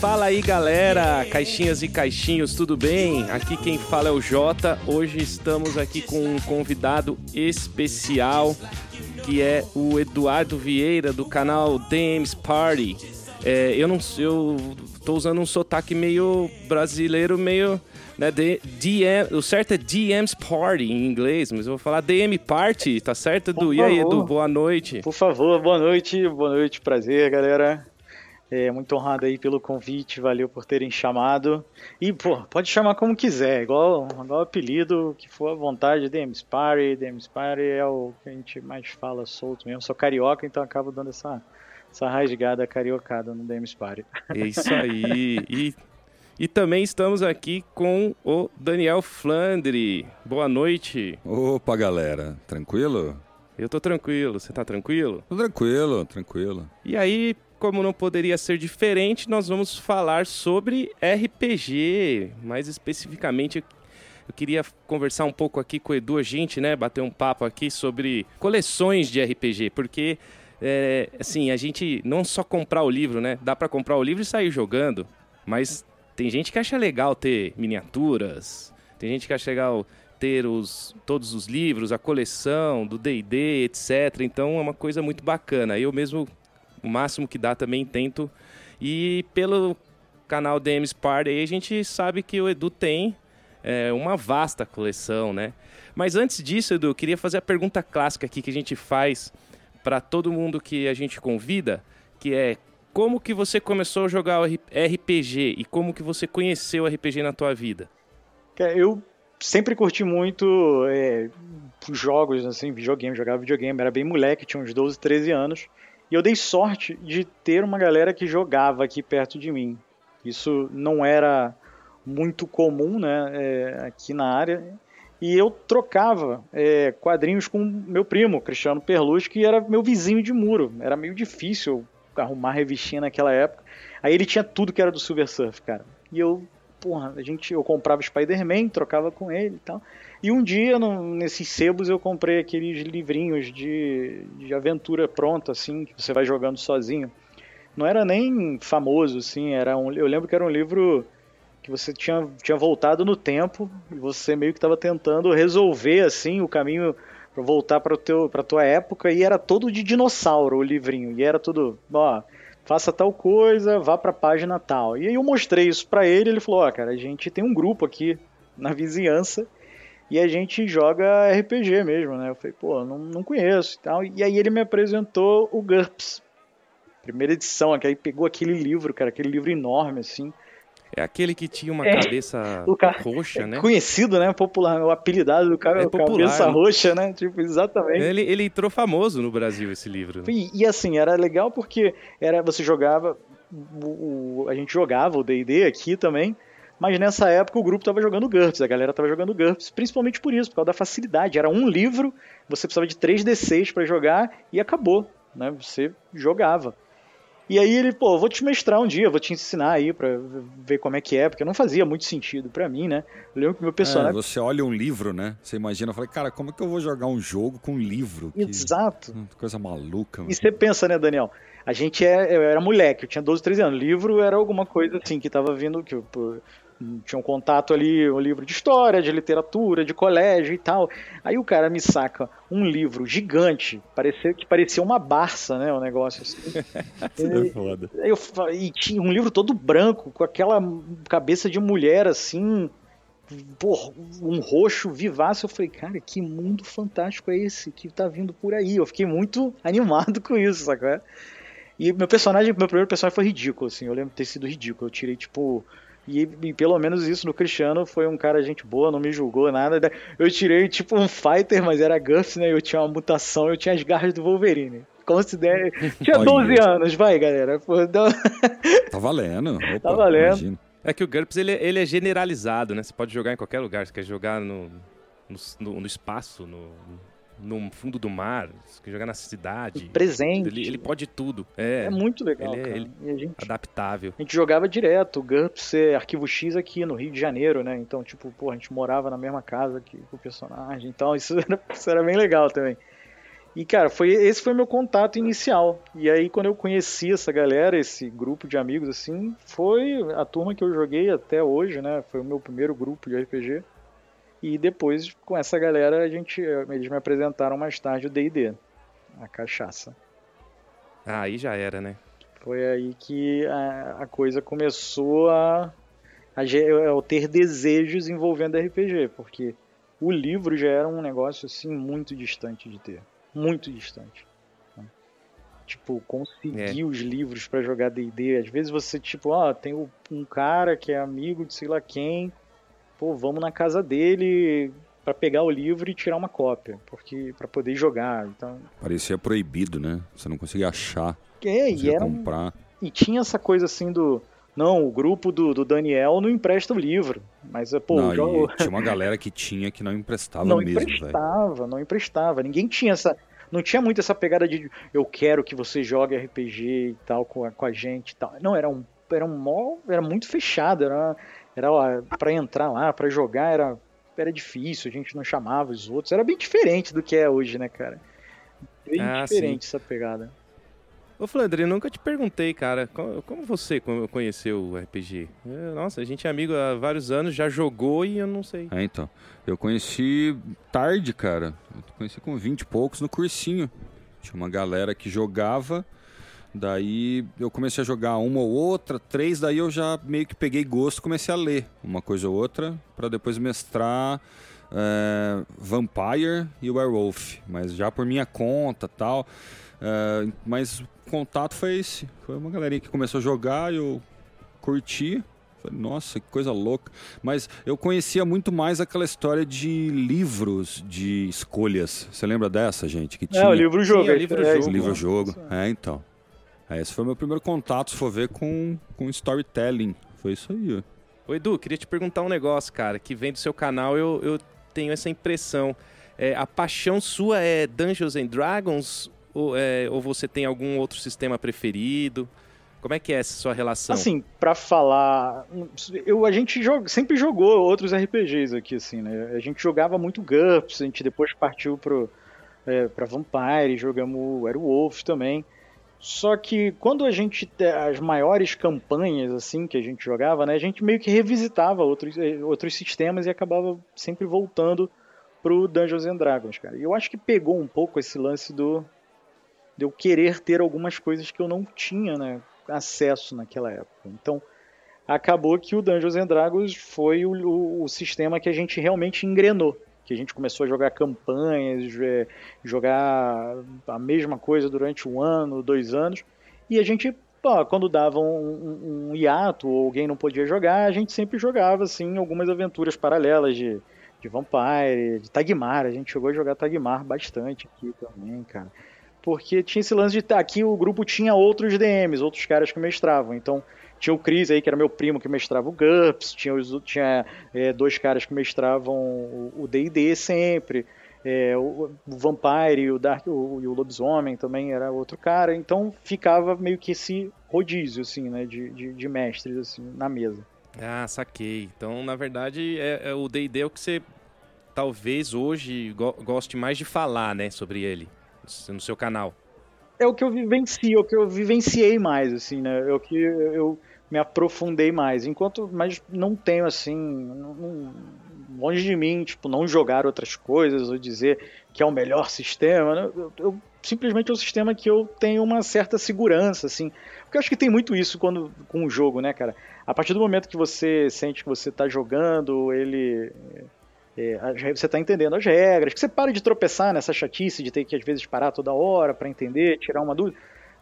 Fala aí galera, caixinhas e caixinhos, tudo bem? Aqui quem fala é o Jota. Hoje estamos aqui com um convidado especial que é o Eduardo Vieira do canal Dames Party. É, eu não, eu tô usando um sotaque meio brasileiro, meio né, DM, o certo é DM's Party em inglês, mas eu vou falar DM Party, tá certo, Edu? E aí, Edu, boa noite. Por favor, boa noite, boa noite, prazer, galera. É, muito honrado aí pelo convite, valeu por terem chamado. E, pô, pode chamar como quiser, igual, igual apelido, que for à vontade, DMs Party, DMs Party é o que a gente mais fala solto mesmo. Sou carioca, então acabo dando essa, essa rasgada cariocada no DMs Party. É isso aí. E, e também estamos aqui com o Daniel Flandre. Boa noite. Opa, galera, tranquilo? Eu tô tranquilo, você tá tranquilo? Tô tranquilo, tranquilo. E aí, como não poderia ser diferente, nós vamos falar sobre RPG. Mais especificamente, eu queria conversar um pouco aqui com o Edu, a gente, né, bater um papo aqui sobre coleções de RPG, porque é, assim, a gente não só comprar o livro, né? Dá para comprar o livro e sair jogando, mas tem gente que acha legal ter miniaturas, tem gente que acha legal ter os, todos os livros, a coleção do D&D, etc. Então é uma coisa muito bacana. Eu mesmo o máximo que dá também tento. E pelo canal DMs Party a gente sabe que o Edu tem é, uma vasta coleção, né? Mas antes disso, Edu, eu queria fazer a pergunta clássica aqui que a gente faz para todo mundo que a gente convida, que é como que você começou a jogar RPG e como que você conheceu RPG na tua vida? Eu sempre curti muito é, jogos, assim, videogame, jogava videogame, era bem moleque, tinha uns 12, 13 anos. E eu dei sorte de ter uma galera que jogava aqui perto de mim. Isso não era muito comum né, é, aqui na área. E eu trocava é, quadrinhos com meu primo, Cristiano Perlus, que era meu vizinho de muro. Era meio difícil arrumar revistinha naquela época. Aí ele tinha tudo que era do Silver Surf, cara. E eu, porra, a gente, eu comprava Spider-Man, trocava com ele e tal. E um dia, no, nesses sebos, eu comprei aqueles livrinhos de, de aventura pronta, assim, que você vai jogando sozinho. Não era nem famoso, assim, era um, eu lembro que era um livro que você tinha, tinha voltado no tempo e você meio que estava tentando resolver, assim, o caminho para voltar para a tua época e era todo de dinossauro o livrinho e era tudo, ó, faça tal coisa, vá para a página tal. E aí eu mostrei isso para ele, ele falou, ó, cara, a gente tem um grupo aqui na vizinhança e a gente joga RPG mesmo, né? Eu falei, pô, não, não conheço e tal. E aí ele me apresentou o GURPS. Primeira edição, que aí pegou aquele livro, cara, aquele livro enorme, assim. É aquele que tinha uma é, cabeça cara, roxa, é né? Conhecido, né? Popular, o apelidado do cara é popular, cabeça né? roxa, né? Tipo, exatamente. Ele, ele entrou famoso no Brasil, esse livro. Né? E, e, assim, era legal porque era, você jogava, o, o a gente jogava o D&D aqui também, mas nessa época o grupo estava jogando GURPS, a galera estava jogando GURPS, principalmente por isso, por causa da facilidade. Era um livro, você precisava de 3D6 para jogar e acabou, né? Você jogava. E aí ele, pô, vou te mestrar um dia, vou te ensinar aí pra ver como é que é, porque não fazia muito sentido para mim, né? Eu lembro que meu personagem... É, você olha um livro, né? Você imagina, eu falei, cara, como é que eu vou jogar um jogo com um livro? Que... Exato. Coisa maluca. Mano. E você pensa, né, Daniel? A gente é, eu era moleque, eu tinha 12, 13 anos. Livro era alguma coisa assim que tava vindo, que, tinha um contato ali, um livro de história, de literatura, de colégio e tal. Aí o cara me saca um livro gigante, parecia que parecia uma barça, né, o negócio assim. e, é foda. Eu, e tinha um livro todo branco, com aquela cabeça de mulher assim, porra, um roxo vivaço. Eu falei, cara, que mundo fantástico é esse que tá vindo por aí? Eu fiquei muito animado com isso, sacou? E meu personagem, meu primeiro personagem foi ridículo, assim, eu lembro de ter sido ridículo. Eu tirei, tipo, e, e, pelo menos isso no Cristiano foi um cara gente boa, não me julgou nada. Eu tirei tipo um fighter, mas era Guts, né? Eu tinha uma mutação, eu tinha as garras do Wolverine. Considere. Tinha 12 anos, vai, galera. Tá valendo. Opa, tá valendo. Imagino. É que o GURPS ele, ele é generalizado, né? Você pode jogar em qualquer lugar. Você quer jogar no, no, no espaço, no, no fundo do mar, jogar na cidade. Presente. Ele, ele pode tudo. É, é muito legal. Ele é ele gente, adaptável. A gente jogava direto, o GURPS é arquivo X aqui no Rio de Janeiro, né? Então, tipo, pô, a gente morava na mesma casa que o personagem. Então, isso era, isso era bem legal também. E, cara, foi, esse foi meu contato inicial. E aí, quando eu conheci essa galera, esse grupo de amigos, assim, foi a turma que eu joguei até hoje, né? Foi o meu primeiro grupo de RPG. E depois, com essa galera, a gente, eles me apresentaram mais tarde o D&D, a cachaça. Ah, aí já era, né? Foi aí que a, a coisa começou a, a, a ter desejos envolvendo RPG, porque o livro já era um negócio assim muito distante de ter muito distante. Tipo, conseguir é. os livros para jogar D&D. Às vezes você, tipo, ó, tem um cara que é amigo de sei lá quem, pô, vamos na casa dele para pegar o livro e tirar uma cópia, porque para poder jogar. Então parecia proibido, né? Você não conseguia achar. É, e era comprar. E tinha essa coisa assim do não, o grupo do, do Daniel não empresta o livro. Mas, pô, não, tinha uma galera que tinha que não emprestava não mesmo, emprestava, véio. não emprestava. Ninguém tinha essa. Não tinha muito essa pegada de eu quero que você jogue RPG e tal com a, com a gente e tal. Não, era um. Era um mó, era muito fechado, era, era para entrar lá, para jogar, era, era difícil, a gente não chamava os outros. Era bem diferente do que é hoje, né, cara? Bem ah, diferente sim. essa pegada. Ô Flandre, eu nunca te perguntei, cara, como você conheceu o RPG? É, nossa, a gente é amigo há vários anos, já jogou e eu não sei. É, então. Eu conheci tarde, cara. Eu conheci com 20 e poucos no cursinho. Tinha uma galera que jogava, daí eu comecei a jogar uma ou outra, três, daí eu já meio que peguei gosto comecei a ler uma coisa ou outra, para depois mestrar é, Vampire e Werewolf, mas já por minha conta tal. É, mas o contato foi esse. Foi uma galerinha que começou a jogar, eu curti. Falei, nossa, que coisa louca. Mas eu conhecia muito mais aquela história de livros de escolhas. Você lembra dessa, gente? Que tinha... É, o livro-jogo. É, livro-jogo. É, livro-jogo. É, então. É, esse foi o meu primeiro contato, se for ver, com, com storytelling. Foi isso aí, ó. Ô Edu, queria te perguntar um negócio, cara, que vem do seu canal, eu, eu tenho essa impressão. É, a paixão sua é Dungeons and Dragons ou, é, ou você tem algum outro sistema preferido? Como é que é essa sua relação? Assim, para falar, eu a gente joga, sempre jogou outros RPGs aqui assim, né? A gente jogava muito GURPS, a gente depois partiu pro é, para Vampire, jogamos Werewolf também. Só que quando a gente as maiores campanhas assim que a gente jogava, né, a gente meio que revisitava outros é, outros sistemas e acabava sempre voltando pro Dungeons and Dragons, cara. E eu acho que pegou um pouco esse lance do de eu querer ter algumas coisas que eu não tinha né, acesso naquela época. Então, acabou que o Dungeons and Dragons foi o, o, o, sistema que a gente realmente engrenou. Que a gente começou a jogar campanhas, é, jogar a mesma coisa durante um ano, dois anos. E a gente, pô, quando dava um, um, um hiato ou alguém não podia jogar, a gente sempre jogava assim algumas aventuras paralelas de, de Vampire, de Tagmar. A gente chegou a jogar Tagmar bastante aqui também, cara porque tinha esse lance de aqui o grupo tinha outros DMs, outros caras que mestravam. Então, tinha o Chris aí, que era meu primo, que mestrava o GURPS, tinha, os, tinha é, dois caras que mestravam o D&D sempre, é, o, o, Vampire e o, Dark, o, e o Lobisomem também era outro cara, então ficava meio que esse rodízio, assim, né, de, de, de mestres, assim, na mesa. Ah, saquei. Então, na verdade, é, é o D&D é o que você talvez hoje go goste mais de falar, né, sobre ele no seu canal? É o que eu vivencio, é o que eu vivenciei mais, assim, né? É o que eu me aprofundei mais. Enquanto, mas não tenho assim, não, longe de mim, tipo, não jogar outras coisas ou dizer que é o melhor sistema. Né? Eu, eu, simplesmente é um sistema que eu tenho uma certa segurança, assim. Porque eu acho que tem muito isso quando com o jogo, né, cara? A partir do momento que você sente que você está jogando, ele é, você está entendendo as regras, que você para de tropeçar nessa chatice de ter que às vezes parar toda hora para entender, tirar uma dúvida.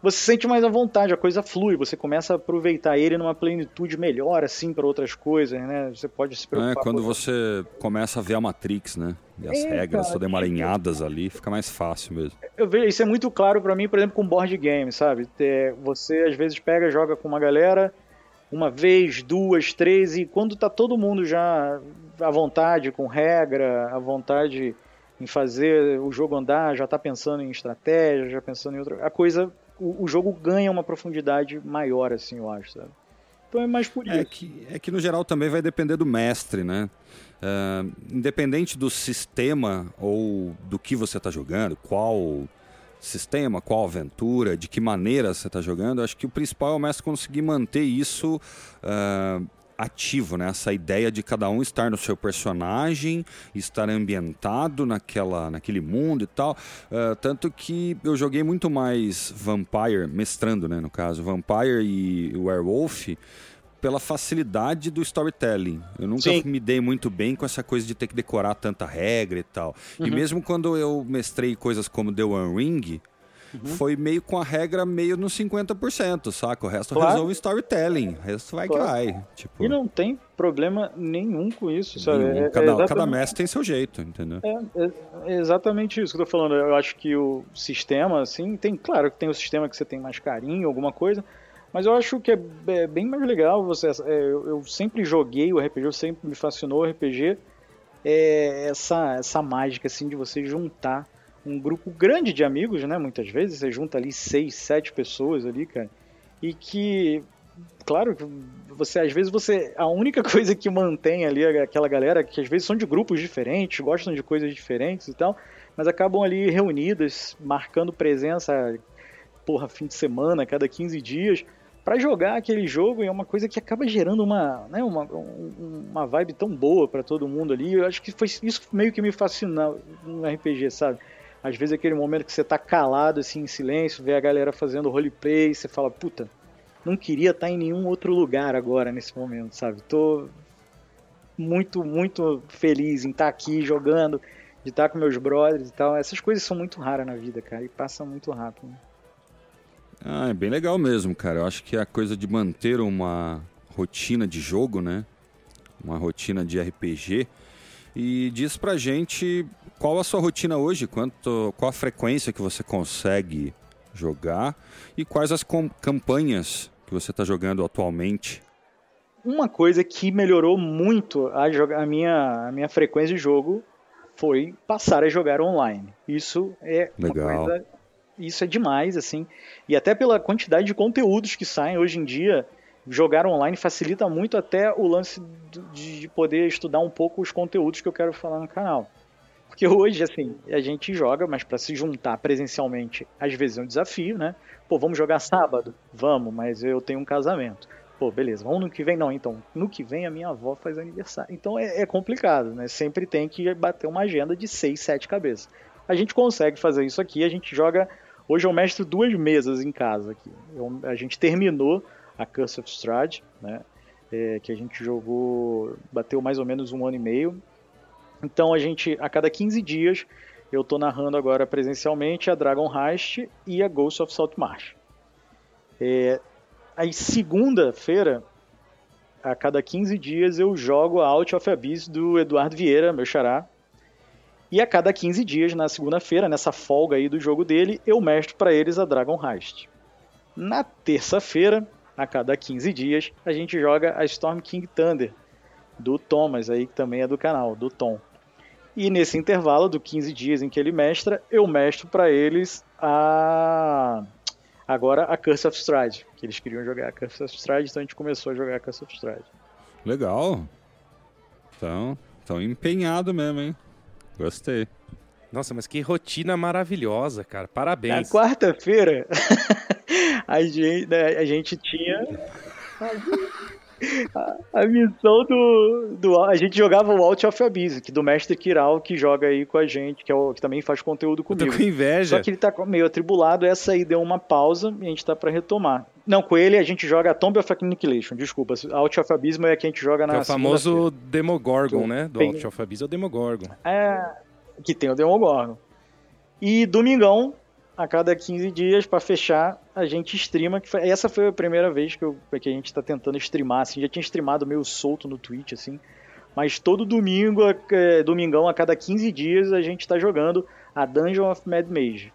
Você se sente mais à vontade, a coisa flui, você começa a aproveitar ele numa plenitude melhor, assim, para outras coisas, né? Você pode se preocupar. É, quando você começa a ver a Matrix, né? E as é, regras todas emaranhadas ali, fica mais fácil mesmo. Eu vejo, isso é muito claro para mim, por exemplo, com board game, sabe? É, você às vezes pega, joga com uma galera, uma vez, duas, três, e quando tá todo mundo já à vontade com regra, à vontade em fazer o jogo andar, já tá pensando em estratégia, já pensando em outra. A coisa, o, o jogo ganha uma profundidade maior, assim, eu acho, sabe? Então é mais por é isso. É que, é que no geral também vai depender do mestre, né? Uh, independente do sistema ou do que você está jogando, qual sistema, qual aventura, de que maneira você está jogando. Acho que o principal é o mestre conseguir manter isso uh, ativo, né? Essa ideia de cada um estar no seu personagem, estar ambientado naquela, naquele mundo e tal. Uh, tanto que eu joguei muito mais Vampire, mestrando, né? No caso, Vampire e Werewolf pela facilidade do storytelling. Eu nunca Sim. me dei muito bem com essa coisa de ter que decorar tanta regra e tal. Uhum. E mesmo quando eu mestrei coisas como The One Ring, uhum. foi meio com a regra meio no 50%, saca? O resto claro. resolve storytelling. O resto vai claro. que vai. Tipo... E não tem problema nenhum com isso, sabe? É, cada, é exatamente... cada mestre tem seu jeito, entendeu? É, é, exatamente isso que eu tô falando. Eu acho que o sistema, assim, tem, claro que tem o sistema que você tem mais carinho, alguma coisa, mas eu acho que é, bem mais legal. Você, é, eu, eu, sempre joguei o RPG, eu sempre me fascinou o RPG. É essa, essa mágica assim de você juntar um grupo grande de amigos, né? Muitas vezes você junta ali seis, sete pessoas ali, cara, e que, claro, você às vezes você a única coisa que mantém ali aquela galera que às vezes são de grupos diferentes, gostam de coisas diferentes e tal, mas acabam ali reunidas, marcando presença, porra, fim de semana, cada 15 dias para jogar aquele jogo é uma coisa que acaba gerando uma, né, uma, uma vibe tão boa para todo mundo ali. Eu acho que foi isso meio que me fascinou no RPG, sabe? Às vezes aquele momento que você tá calado assim em silêncio, vê a galera fazendo roleplay, você fala, puta, não queria estar tá em nenhum outro lugar agora nesse momento, sabe? Tô muito, muito feliz em estar tá aqui jogando, de estar tá com meus brothers e tal. Essas coisas são muito raras na vida, cara, e passam muito rápido. Ah, é bem legal mesmo, cara. Eu acho que a coisa de manter uma rotina de jogo, né? Uma rotina de RPG. E diz pra gente qual a sua rotina hoje, quanto, qual a frequência que você consegue jogar e quais as campanhas que você está jogando atualmente. Uma coisa que melhorou muito a, a, minha, a minha frequência de jogo foi passar a jogar online. Isso é Legal. uma coisa isso é demais, assim. E até pela quantidade de conteúdos que saem hoje em dia, jogar online facilita muito até o lance de poder estudar um pouco os conteúdos que eu quero falar no canal. Porque hoje, assim, a gente joga, mas para se juntar presencialmente, às vezes é um desafio, né? Pô, vamos jogar sábado? Vamos, mas eu tenho um casamento. Pô, beleza, vamos no que vem? Não, então, no que vem a minha avó faz aniversário. Então é, é complicado, né? Sempre tem que bater uma agenda de seis, sete cabeças. A gente consegue fazer isso aqui, a gente joga Hoje eu mestro duas mesas em casa aqui. Eu, a gente terminou a Curse of Strahd, né? É, que a gente jogou, bateu mais ou menos um ano e meio. Então a gente, a cada 15 dias, eu estou narrando agora presencialmente a Dragon Heist e a Ghost of Saltmarsh. É, aí segunda-feira, a cada 15 dias, eu jogo a Out of Abyss do Eduardo Vieira, meu xará, e a cada 15 dias, na segunda-feira, nessa folga aí do jogo dele, eu mestro para eles a Dragon Heist. Na terça-feira, a cada 15 dias, a gente joga a Storm King Thunder, do Thomas, aí que também é do canal, do Tom. E nesse intervalo do 15 dias em que ele mestra, eu mestro para eles a agora a Curse of Stride, que eles queriam jogar a Curse of Stride, então a gente começou a jogar a Curse of Stride. Legal. Então, tão empenhado mesmo, hein? Gostei. Nossa, mas que rotina maravilhosa, cara. Parabéns. Na quarta-feira, a, gente, né, a gente tinha a, a, missão do, do. A gente jogava o Out of Abyss, que do mestre Kiral, que joga aí com a gente, que, é o, que também faz conteúdo comigo. Eu tô com inveja. Só que ele tá meio atribulado, essa aí deu uma pausa e a gente tá pra retomar. Não, com ele a gente joga a Tomb of Annihilation, desculpa. Out of Abysmal é que a gente joga na. Que é o famoso Demogorgon, né? Do tem... Out of Abyss é o Demogorgon. É, que tem o Demogorgon. E domingão, a cada 15 dias, para fechar, a gente streama. Que foi, essa foi a primeira vez que, eu, que a gente está tentando streamar. Assim, já tinha streamado meio solto no Twitch, assim. Mas todo domingo, é, domingão, a cada 15 dias, a gente está jogando a Dungeon of Mad Mage.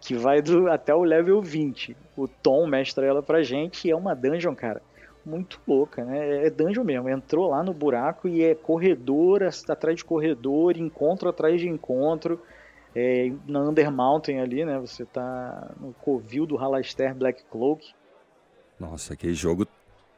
Que vai do, até o level 20. O Tom mestra ela pra gente e é uma dungeon, cara muito louca, né? É dungeon mesmo. Entrou lá no buraco e é corredor atrás de corredor, encontro atrás de encontro. É, na Under Mountain ali, né? Você tá no covil do Halaster Black Cloak. Nossa, que jogo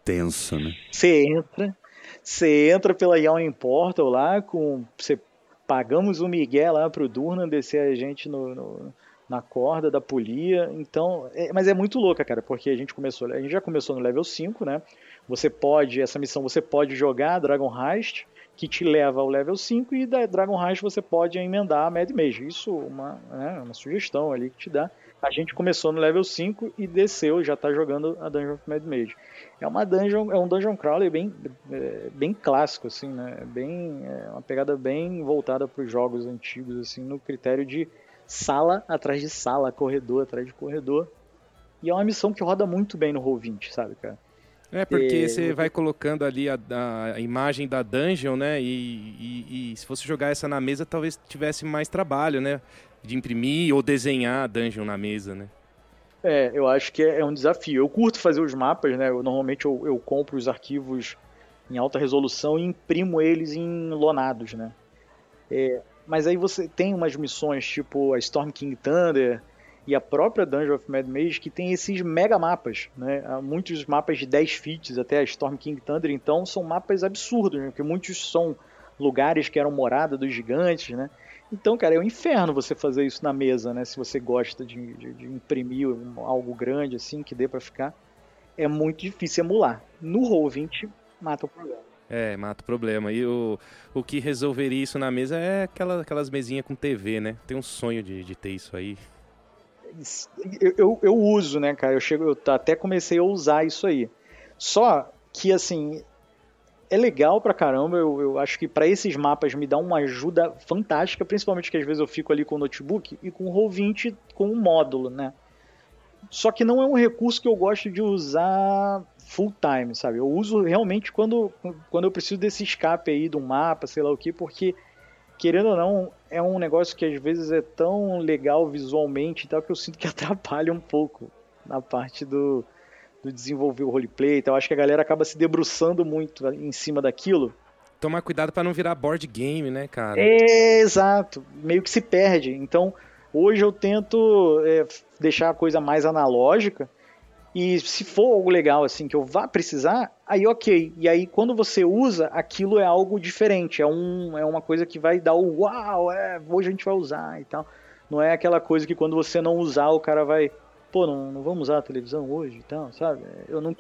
tenso, né? Você entra, você entra pela Yawning Portal lá com você pagamos o Miguel lá pro Durnan descer a gente no, no na corda da polia. Então, é, mas é muito louca, cara, porque a gente começou, a gente já começou no level 5, né? Você pode, essa missão você pode jogar Dragon Heist, que te leva ao level 5 e da Dragon Heist você pode emendar a Mad Mage. Isso é uma, né, uma sugestão ali que te dá. A gente começou no level 5 e desceu, já está jogando a Dungeon of Mad Mage. É uma dungeon, é um dungeon crawler bem, é, bem clássico assim, né? Bem, é uma pegada bem voltada para os jogos antigos assim, no critério de sala atrás de sala, corredor atrás de corredor. E é uma missão que roda muito bem no Roll20, sabe, cara? É, porque você vai colocando ali a, a, imagem da dungeon, né? E, e, e, se fosse jogar essa na mesa, talvez tivesse mais trabalho, né? De imprimir ou desenhar a dungeon na mesa, né? É, eu acho que é, é um desafio. Eu curto fazer os mapas, né? Eu, normalmente eu, eu compro os arquivos em alta resolução e imprimo eles em lonados, né? É, mas aí você tem umas missões tipo a Storm King Thunder e a própria Dungeon of Mad Mage que tem esses mega mapas, né? Muitos mapas de 10 feats até a Storm King Thunder, então são mapas absurdos, né? porque muitos são lugares que eram morada dos gigantes, né? Então, cara, é um inferno você fazer isso na mesa, né? Se você gosta de, de, de imprimir algo grande assim que dê para ficar, é muito difícil emular. No Roll20 mata o problema. É, mata o problema. E o, o que resolveria isso na mesa é aquela, aquelas mesinhas com TV, né? Tem um sonho de, de ter isso aí. Eu, eu, eu, uso, né, cara? Eu, chego, eu até comecei a usar isso aí. Só que, assim, é legal pra caramba. Eu, eu acho que para esses mapas me dá uma ajuda fantástica, principalmente que às vezes eu fico ali com o notebook e com o Roll20 com o módulo, né? Só que não é um recurso que eu gosto de usar full time, sabe? Eu uso realmente quando, quando eu preciso desse escape aí um mapa, sei lá o que, porque querendo ou não, é um negócio que às vezes é tão legal visualmente e tal que eu sinto que atrapalha um pouco na parte do, do desenvolver o roleplay. Então acho que a galera acaba se debruçando muito em cima daquilo. Tomar cuidado para não virar board game, né, cara? É, exato. Meio que se perde. Então, hoje eu tento é, deixar a coisa mais analógica e se for algo legal, assim, que eu vá precisar, aí ok. E aí quando você usa, aquilo é algo diferente. É, um, é uma coisa que vai dar o uau, é, hoje a gente vai usar e tal. Não é aquela coisa que quando você não usar, o cara vai, pô, não, não vamos usar a televisão hoje e tal, sabe? Eu não,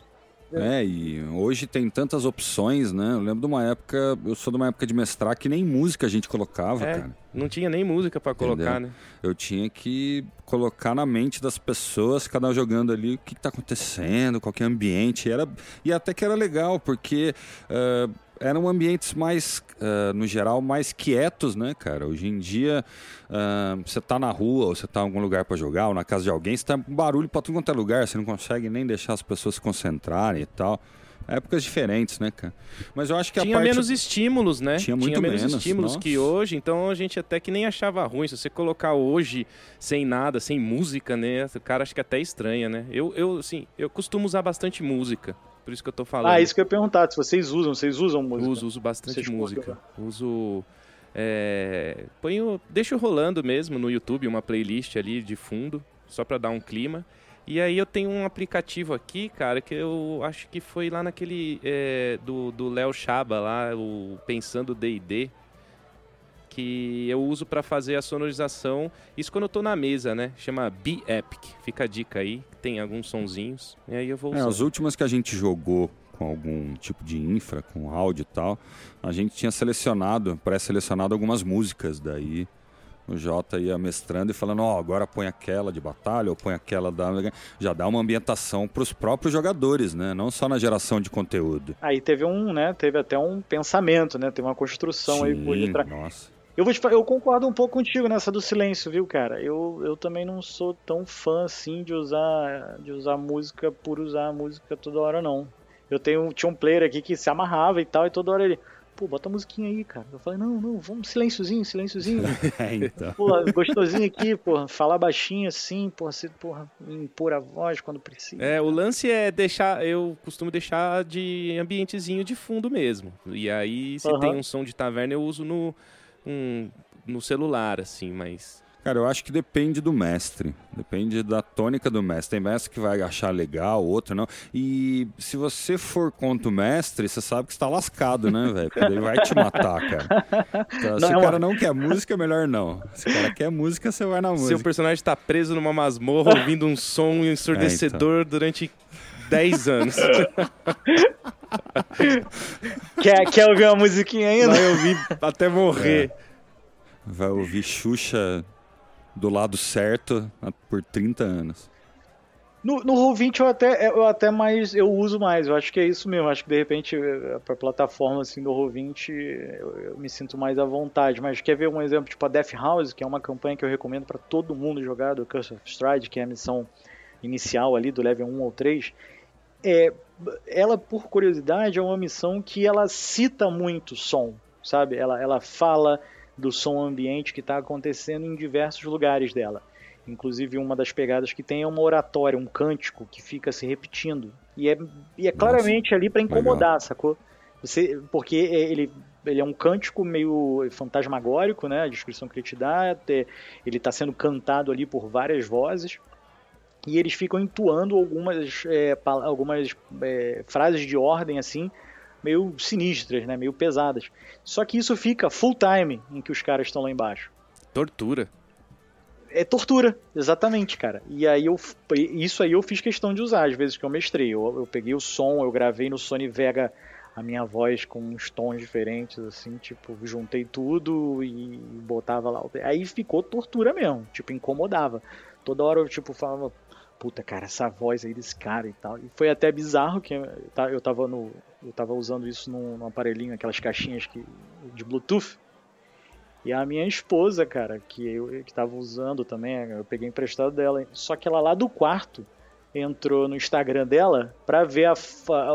é, e hoje tem tantas opções, né? Eu lembro de uma época, eu sou de uma época de mestrar que nem música a gente colocava, é, cara. Não tinha nem música para colocar, né? Eu tinha que colocar na mente das pessoas, cada um jogando ali, o que, está acontecendo, qual que é o ambiente. E, era, e até que era legal, porque. Uh, eram ambientes mais, uh, no geral, mais quietos, né, cara? Hoje em dia, uh, você tá na rua ou você tá em algum lugar para jogar ou na casa de alguém, você tá com barulho para tudo quanto é lugar, você não consegue nem deixar as pessoas se concentrarem e tal. Épocas diferentes, né, cara? Mas eu acho que Tinha parte... menos estímulos, né? Tinha muito Tinha menos, menos estímulos nossa. que hoje, então a gente até que nem achava ruim. Se você colocar hoje sem nada, sem música, né? O cara acha que até estranha, né? Eu, eu, assim, eu costumo usar bastante música. Por isso que eu tô falando. Ah, isso que eu ia perguntar, se vocês usam, vocês usam música? Uso, uso bastante música. Uso. É, ponho, deixo rolando mesmo no YouTube uma playlist ali de fundo, só para dar um clima. E aí eu tenho um aplicativo aqui, cara, que eu acho que foi lá naquele é, do Léo Chaba lá, o Pensando D&D, que eu uso para fazer a sonorização. Isso quando eu tô na mesa, né? Chama Be Epic. Fica a dica aí, tem alguns sonzinhos. E aí eu vou é, as últimas que a gente jogou com algum tipo de infra, com áudio e tal, a gente tinha selecionado, pré-selecionado algumas músicas, daí o Jota ia mestrando e falando, ó, oh, agora põe aquela de batalha ou põe aquela da... Já dá uma ambientação para os próprios jogadores, né? Não só na geração de conteúdo. Aí teve um, né? Teve até um pensamento, né? Teve uma construção Sim, aí por detrás. Nossa. Eu, vou te, eu concordo um pouco contigo nessa do silêncio, viu, cara? Eu, eu também não sou tão fã assim de usar de usar música por usar música toda hora, não. Eu tenho, tinha um player aqui que se amarrava e tal, e toda hora ele, pô, bota a musiquinha aí, cara. Eu falei, não, não, vamos silênciozinho, silênciozinho. é, então. Pô, gostosinho aqui, pô, falar baixinho assim, pô, você, porra, impor a voz quando precisa. É, o lance é deixar, eu costumo deixar de ambientezinho de fundo mesmo. E aí, se uhum. tem um som de taverna, eu uso no um, no celular, assim, mas. Cara, eu acho que depende do mestre. Depende da tônica do mestre. Tem mestre que vai achar legal, outro não. E se você for contra o mestre, você sabe que está lascado, né, velho? Porque ele vai te matar, cara. Então, se o cara não quer música, melhor não. Se o cara quer música, você vai na música. Se o personagem está preso numa masmorra ouvindo um som ensurdecedor é, então. durante 10 anos. quer, quer ouvir uma musiquinha ainda? Vai ouvir até morrer. É. Vai ouvir Xuxa do lado certo por 30 anos. No, no Roll20 eu até, eu até mais eu uso mais, eu acho que é isso mesmo. Acho que de repente para plataforma assim do Roll20 eu, eu, me sinto mais à vontade. Mas quer ver um exemplo tipo a Death House, que é uma campanha que eu recomendo para todo mundo jogar do Curse of Stride, que é a missão inicial ali do level 1 ou 3. É, ela por curiosidade é uma missão que ela cita muito som, sabe? Ela, ela fala do som ambiente que está acontecendo em diversos lugares dela. Inclusive, uma das pegadas que tem é uma oratória, um cântico que fica se repetindo. E é, e é claramente Nossa, ali para incomodar, legal. sacou? Você, porque ele, ele é um cântico meio fantasmagórico, né? A descrição que ele te dá. Ele está sendo cantado ali por várias vozes. E eles ficam entoando algumas, é, algumas é, frases de ordem, assim, meio sinistras, né? Meio pesadas. Só que isso fica full time em que os caras estão lá embaixo. Tortura. É tortura, exatamente, cara. E aí eu isso aí eu fiz questão de usar às vezes que eu mestrei. Eu, eu peguei o som, eu gravei no Sony Vega a minha voz com uns tons diferentes, assim, tipo, juntei tudo e botava lá. Aí ficou tortura mesmo, tipo, incomodava. Toda hora eu, tipo, falava, puta, cara, essa voz aí desse cara e tal. E foi até bizarro que eu tava no. Eu tava usando isso num, num aparelhinho, aquelas caixinhas que, de Bluetooth. E a minha esposa, cara, que eu que tava usando também, eu peguei emprestado dela. Só que ela lá do quarto entrou no Instagram dela pra ver a,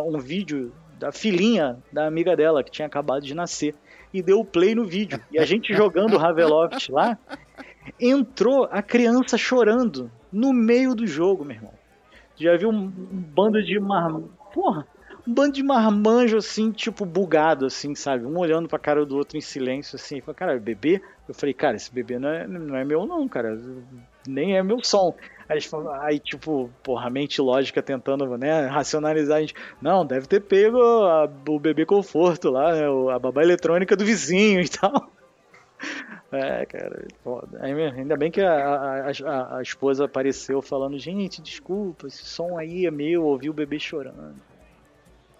um vídeo da filhinha da amiga dela, que tinha acabado de nascer. E deu play no vídeo. E a gente jogando Raveloft lá, entrou a criança chorando no meio do jogo, meu irmão. Já viu um, bando de mar... Porra, um bando de marmanjo assim, tipo, bugado, assim, sabe? Um olhando pra cara do outro em silêncio, assim. Falei, cara, bebê? Eu falei, cara, esse bebê não é, não é meu, não, cara. Nem é meu som. Aí, aí, tipo, porra, mente lógica tentando, né, racionalizar a gente. Não, deve ter pego a, o bebê conforto lá, né, a babá eletrônica do vizinho e tal. É, cara, foda. Ainda bem que a, a, a, esposa apareceu falando, gente, desculpa, esse som aí é meu, ouvi o bebê chorando.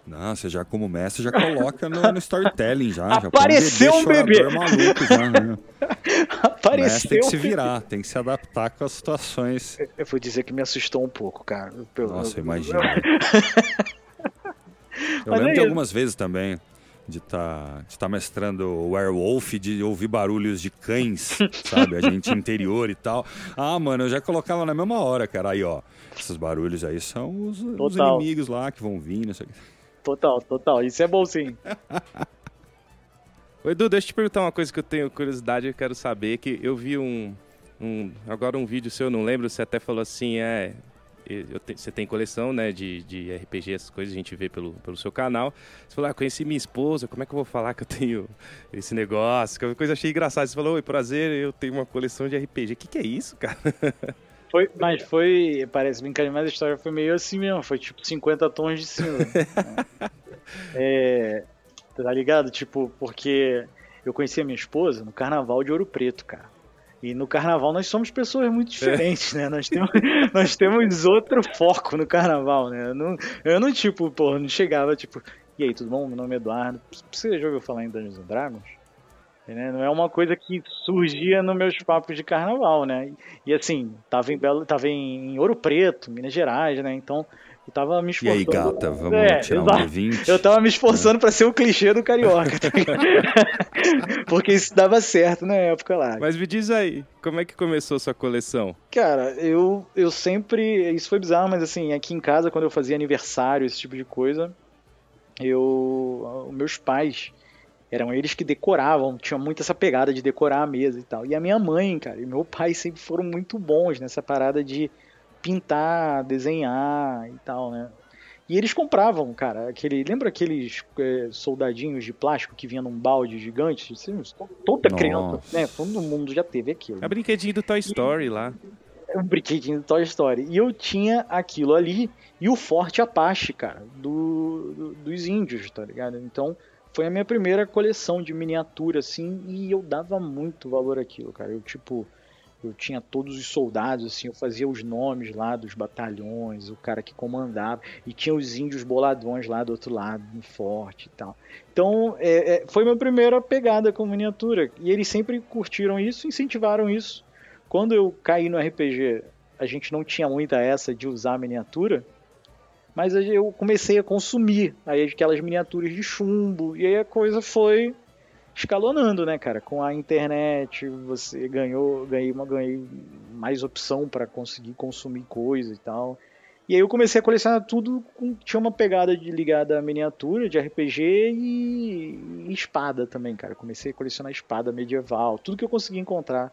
Não, você já como mestre já coloca no, no storytelling já. Apareceu já um bebê. maluco já, né? Apareceu. tem que se virar, tem que se adaptar com as situações. Eu vou dizer que me assustou um pouco, cara. Nossa, imagina. eu lembro é de algumas vezes também de estar tá, de tá mestrando Werewolf, de ouvir barulhos de cães, sabe? A gente interior e tal. Ah, mano, eu já colocava na mesma hora, cara. Aí, ó, esses barulhos aí são os, os inimigos lá que vão vir, não sei o que. Total, total. Isso é bom sim. Oi, Edu, deixa eu te perguntar uma coisa que eu tenho curiosidade, eu quero saber, que eu vi um, um agora um vídeo seu, eu não lembro, você até falou assim, é, te, você tem coleção, né, de, de RPG, essas coisas, a gente vê pelo, pelo seu canal. Você falou, ah, conheci minha esposa, como é que eu vou falar que eu tenho esse negócio? Que coisa achei engraçada. Você falou, oi, prazer, eu tenho uma coleção de RPG. O que, que é isso, cara? Foi, mas foi, parece brincadeira, mas a história foi meio assim mesmo, foi tipo 50 tons de cinza. é, tá ligado? Tipo, porque eu conheci a minha esposa no carnaval de Ouro Preto, cara. E no carnaval nós somos pessoas muito diferentes, é. né? Nós temos, nós temos outro foco no carnaval, né? Eu não, eu não tipo, pô, não chegava, tipo, e aí, tudo bom? Meu nome é Eduardo. Você já ouviu falar em Dungeons and Dragons? Né? Não é uma coisa que surgia nos meus papos de carnaval, né? E, e assim, tava em Belo, tava em Ouro Preto, Minas Gerais, né? Então, eu tava me esforçando. E aí, gata, vamos é, tirar um D20? Eu tava me esforçando é. para ser o clichê do carioca, tá Porque isso dava certo na época lá. Mas me diz aí, como é que começou sua coleção? Cara, eu, eu sempre. Isso foi bizarro, mas assim, aqui em casa, quando eu fazia aniversário, esse tipo de coisa, eu. Meus pais. Eram eles que decoravam, tinha muito essa pegada de decorar a mesa e tal. E a minha mãe, cara, e meu pai sempre foram muito bons nessa parada de pintar, desenhar e tal, né? E eles compravam, cara, aquele. Lembra aqueles é, soldadinhos de plástico que vinha num balde gigante? Assim, toda Nossa. criança, né? Todo mundo já teve aquilo. É brinquedinho do Toy Story e, lá. É um brinquedinho do Toy Story. E eu tinha aquilo ali e o Forte Apache, cara, do, do, dos índios, tá ligado? Então foi a minha primeira coleção de miniatura, assim, e eu dava muito valor àquilo, cara. Eu, tipo, eu tinha todos os soldados, assim, eu fazia os nomes lá dos batalhões, o cara que comandava, e tinha os índios boladões lá do outro lado, no forte e tal. Então, é, é, foi minha primeira pegada com miniatura, e eles sempre curtiram isso, incentivaram isso. Quando eu caí no RPG, a gente não tinha muita essa de usar miniatura, mas eu comecei a consumir aí aquelas miniaturas de chumbo, e aí a coisa foi escalonando, né, cara? Com a internet, você ganhou, ganhei, uma, ganhei mais opção para conseguir consumir coisa e tal. E aí eu comecei a colecionar tudo com, tinha uma pegada de ligada à miniatura, de RPG e, e, espada também, cara. Comecei a colecionar espada medieval, tudo que eu consegui encontrar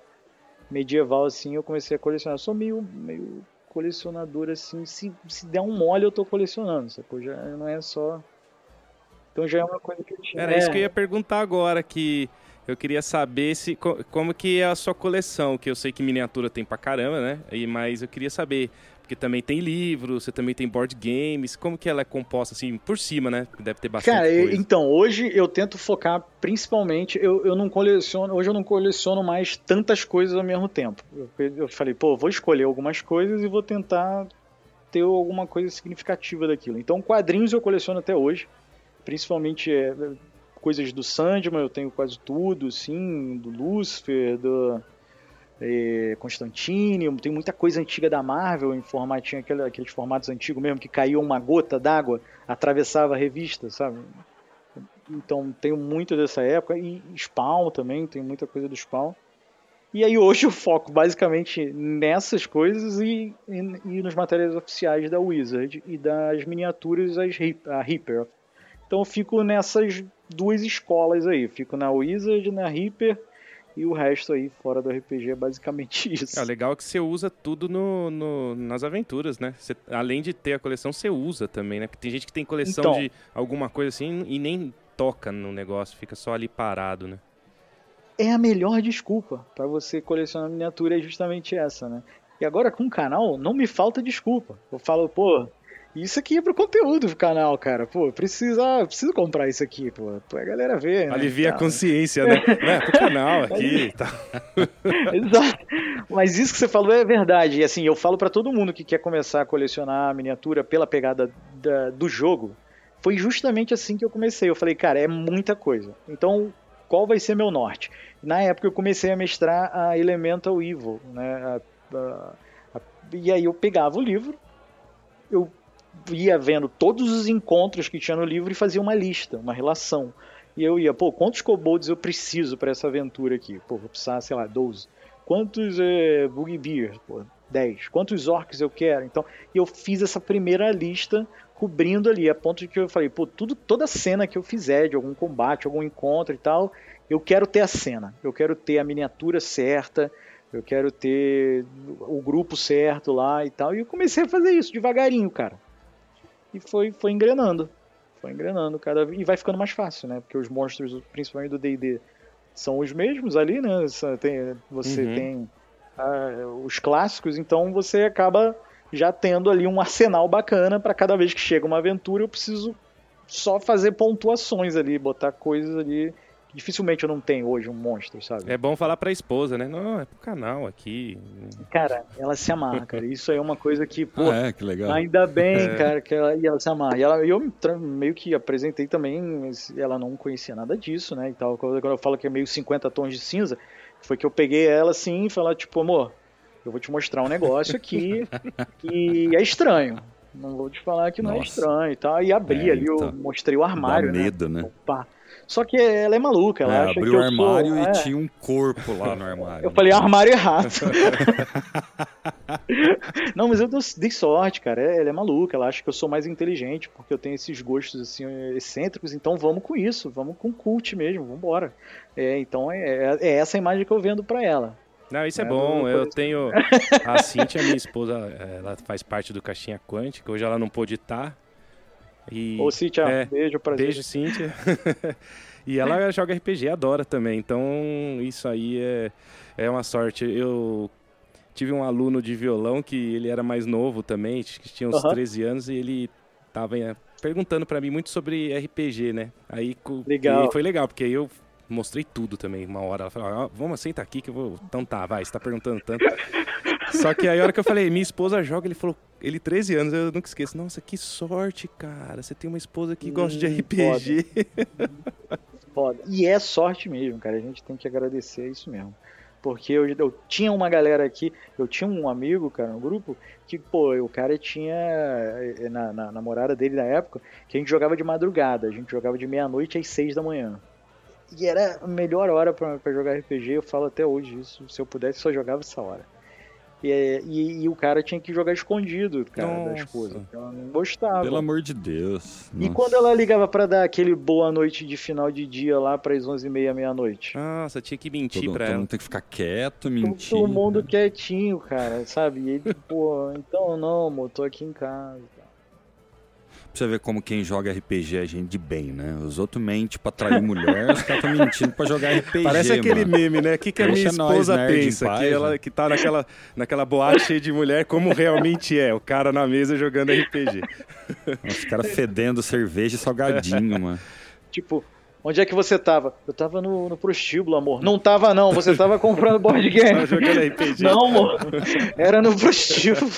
medieval assim, eu comecei a colecionar. Eu sou meio meio colecionador assim, se, se der um mole eu tô colecionando, sacou? Já não é só então já é uma coisa que eu tinha. Era é. isso que eu ia perguntar agora, que eu queria saber se como que é a sua coleção, que eu sei que miniatura tem pra caramba, né? E, mas eu queria saber, porque também tem livro, você também tem board games, como que ela é composta, assim, por cima, né? Deve ter bastante Cara, coisa. então, hoje eu tento focar principalmente, eu, eu não coleciono, hoje eu não coleciono mais tantas coisas ao mesmo tempo. Eu, eu falei, pô, vou escolher algumas coisas e vou tentar ter alguma coisa significativa daquilo. Então, quadrinhos eu coleciono até hoje principalmente é, coisas do Sandman, eu tenho quase tudo, sim, do Lucifer, do é, Constantine, tem muita coisa antiga da Marvel em formatinho, aquele, aqueles formatos antigos mesmo, que caiu uma gota d'água, atravessava a revista, sabe? Então tenho muito dessa época, e Spawn também, tem muita coisa do Spawn. E aí hoje eu foco basicamente nessas coisas e, e, e nos materiais oficiais da Wizard e das miniaturas as, a Reaper, então eu fico nessas duas escolas aí. fico na Wizard, na Reaper e o resto aí fora do RPG é basicamente isso. É legal que você usa tudo no, no nas aventuras, né? Você, além de ter a coleção, você usa também, né? Porque tem gente que tem coleção então, de alguma coisa assim e nem toca no negócio, fica só ali parado, né? É a melhor desculpa para você colecionar miniatura é justamente essa, né? E agora com o canal não me falta desculpa. Eu falo, pô, isso aqui é pro conteúdo do canal, cara. Pô, precisa, preciso comprar isso aqui, pô, pra galera ver. Né? Alivia a consciência, né? né? Pro canal aqui tá. Exato. Mas isso que você falou é verdade. E assim, eu falo para todo mundo que quer começar a colecionar miniatura pela pegada da, do jogo. Foi justamente assim que eu comecei. Eu falei, cara, é muita coisa. Então, qual vai ser meu norte? Na época eu comecei a mestrar a Elemental Evil, né? A, a, a, e aí eu pegava o livro, eu ia vendo todos os encontros que tinha no livro e fazia uma lista, uma relação. E eu ia, pô, quantos kobolds eu preciso para essa aventura aqui? Pô, vou precisar, sei lá, 12. Quantos é, Bugbears? Pô, 10. Quantos orcs eu quero? Então, eu fiz essa primeira lista cobrindo ali, a ponto de que eu falei, pô, tudo, toda cena que eu fizer de algum combate, algum encontro e tal, eu quero ter a cena, eu quero ter a miniatura certa, eu quero ter o grupo certo lá e tal. E eu comecei a fazer isso devagarinho, cara e foi, foi engrenando. Foi engrenando cada E vai ficando mais fácil, né? Porque os monstros, principalmente do DD, são os mesmos ali, né? Tem, você uhum. tem uh, os clássicos, então você acaba já tendo ali um arsenal bacana para cada vez que chega uma aventura eu preciso só fazer pontuações ali, botar coisas ali dificilmente eu não tenho hoje um monstro, sabe? É bom falar pra esposa, né? Não, é pro canal aqui. Cara, ela se amarra, cara. Isso aí é uma coisa que, pô, ah, é, que legal. ainda bem, é. cara, que ela, e ela se amarra. E ela, eu meio que apresentei também, ela não conhecia nada disso, né? E tal. Quando eu falo que é meio 50 tons de cinza, foi que eu peguei ela assim e falar, tipo, amor, eu vou te mostrar um negócio aqui que é estranho. Não vou te falar que não é Nossa. é estranho e tal. E abri é, ali, então, eu mostrei o armário. Dá medo, né? né? Opa. Só que ela é maluca, ela é, acha abriu que o armário sou, e é. tinha um corpo lá no armário. Eu falei armário errado. não, mas eu dei sorte, cara. É, ela é maluca, ela acha que eu sou mais inteligente porque eu tenho esses gostos assim excêntricos, então vamos com isso, vamos com cult mesmo, vamos embora. É, então é, é, é essa a imagem que eu vendo para ela. Não, isso é, é bom. Eu tenho. A Cintia, minha esposa, ela faz parte do Caixinha Quântica. Hoje ela não pôde estar, E, Ô, Cíntia, é, beijo pra Beijo, Cíntia. e ela joga RPG, adora também. Então, isso aí é, é uma sorte. Eu tive um aluno de violão que ele era mais novo também, que tinha uns Aham. 13 anos, e ele tava eh, perguntando pra mim muito sobre RPG, né? Aí Legal. e foi legal, porque eu mostrei tudo também. Uma hora ela falou: "Ah, vamos, senta aqui que eu vou. Então tá, vai, você tá perguntando tanto. Só que aí a hora que eu falei, minha esposa joga, ele falou, ele 13 anos, eu nunca esqueço. Nossa, que sorte, cara. Você tem uma esposa que gosta de Hum, RPG. Foda. E é sorte mesmo, cara. A gente tem que agradecer isso mesmo. Porque eu, eu tinha uma galera aqui, eu tinha um amigo, cara, no grupo, que, pô, o cara tinha, eh, na, na namorada dele na época, que a gente jogava de madrugada, a gente jogava de meia-noite às seis da manhã. E era a melhor hora pra jogar RPG, eu falo até hoje isso, se eu pudesse só jogava essa hora. E, e, e o cara tinha que jogar escondido, cara, da Nossa. esposa. Então eu não gostava. Pelo amor de Deus. E Nossa. quando ela ligava pra dar aquele boa noite de final de dia lá pras 11h30, meia-noite? Nossa, tinha que mentir Todo, pra todo ela. mundo tem que ficar quieto, mentir. Todo mundo quietinho, cara, sabe? E ele, pô, então não, amor, tô aqui em casa. Pra você ver como quem joga RPG é gente de bem, né? Os outros mentem pra atrair mulher, os caras estão mentindo pra jogar RPG, Parece aquele mano. meme, né? O que, que a minha nós, esposa em pensa? paz, que ela né? que tá naquela, naquela boate cheia de mulher, como realmente é. O cara na mesa jogando RPG. Os caras fedendo cerveja e salgadinho, mano. Tipo, onde é que você tava? Eu tava no, no prostíbulo, amor. Não tava, não, você tava comprando board Tava game. jogando RPG. Não, amor. Era no prostíbulo.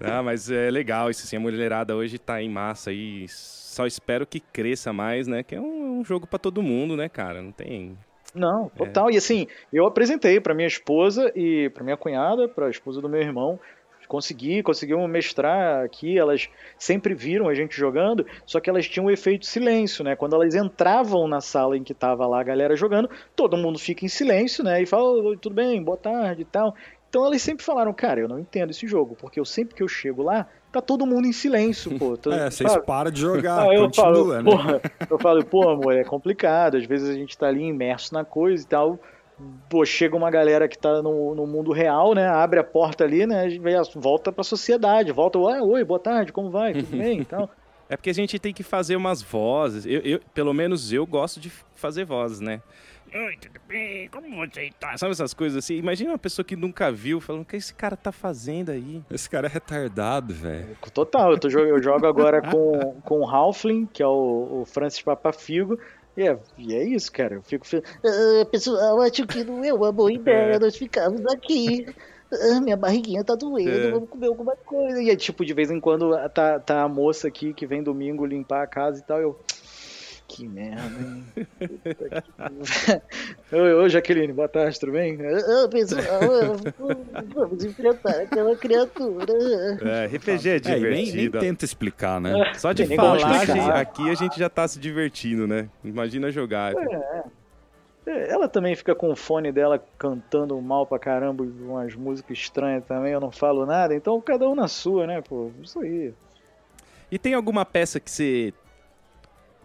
Ah, mas é legal isso, assim. A mulherada hoje tá em massa aí. Só espero que cresça mais, né? Que é um, um jogo pra todo mundo, né, cara? Não tem. Não, total. E assim, eu apresentei pra minha esposa e pra minha cunhada, pra esposa do meu irmão. Consegui, conseguimos mestrar aqui. Elas sempre viram a gente jogando, só que elas tinham o efeito silêncio, né? Quando elas entravam na sala em que tava lá a galera jogando, todo mundo fica em silêncio, né? E fala, "Oi, tudo bem, boa tarde e tal. Então elas sempre falaram, cara, eu não entendo esse jogo, porque eu sempre que eu chego lá, tá todo mundo em silêncio, pô. É, vocês param de jogar, Ah, eu continua, falo, né? porra, eu falo, pô, amor, é complicado. Às vezes a gente tá ali imerso na coisa e tal. Pô, chega uma galera que tá no, no mundo real, né? Abre a porta ali, né? a gente vai- volta pra sociedade, volta, "Ué, oi, boa tarde, como vai? Tudo bem? Então, É porque a gente tem que fazer umas vozes. Eu, eu- pelo menos eu gosto de fazer vozes, né? Oi, tudo bem? Como você tá? Sabe essas coisas assim? Imagina uma pessoa que nunca viu falando o que esse cara tá fazendo aí. Esse cara é retardado, velho. total, eu, tô, eu jogo agora com, com o Halfling, que é o, o Francis Papafigo. E é, e é isso, cara. Eu fico. Ah, pessoal, acho que não é uma boa ideia nós ficarmos aqui. Ah, minha barriguinha tá doendo, É. vamos comer alguma coisa. E é tipo, de vez em quando tá, tá a moça aqui que vem domingo limpar a casa e tal, eu. Que merda, hein? Puta que- Oi, oi, Jaqueline, boa tarde, tudo bem? Ah, pessoal, vamos enfrentar aquela criatura. É, RPG é É, e nem, nem divertido. tenta explicar, né? Só de Nem falar, aqui a gente já tá se divertindo, né? Imagina jogar. É, Ela também fica com o fone dela cantando mal pra caramba, umas músicas estranhas também, eu não falo nada, então cada um na sua, né, pô? Isso aí. E tem alguma peça que você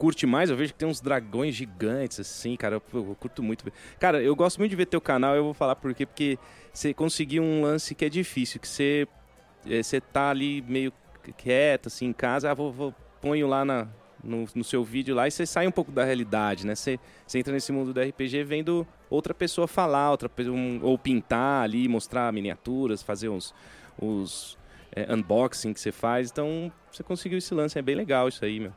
curte mais? Eu vejo que tem uns dragões gigantes, assim, cara. Eu, eu curto muito. Cara, eu gosto muito de ver teu canal, eu vou falar por quê. Porque você conseguiu um lance que é difícil, que você, eh, você tá ali meio quieto, assim, em casa. Ah, vou, vou ponho lá na, no, no seu vídeo lá e você sai um pouco da realidade, né? Você, você entra nesse mundo do RPG vendo outra pessoa falar, outra um, ou pintar ali, mostrar miniaturas, fazer uns, os é, unboxing que você faz. Então, você conseguiu esse lance, é bem legal isso aí, meu.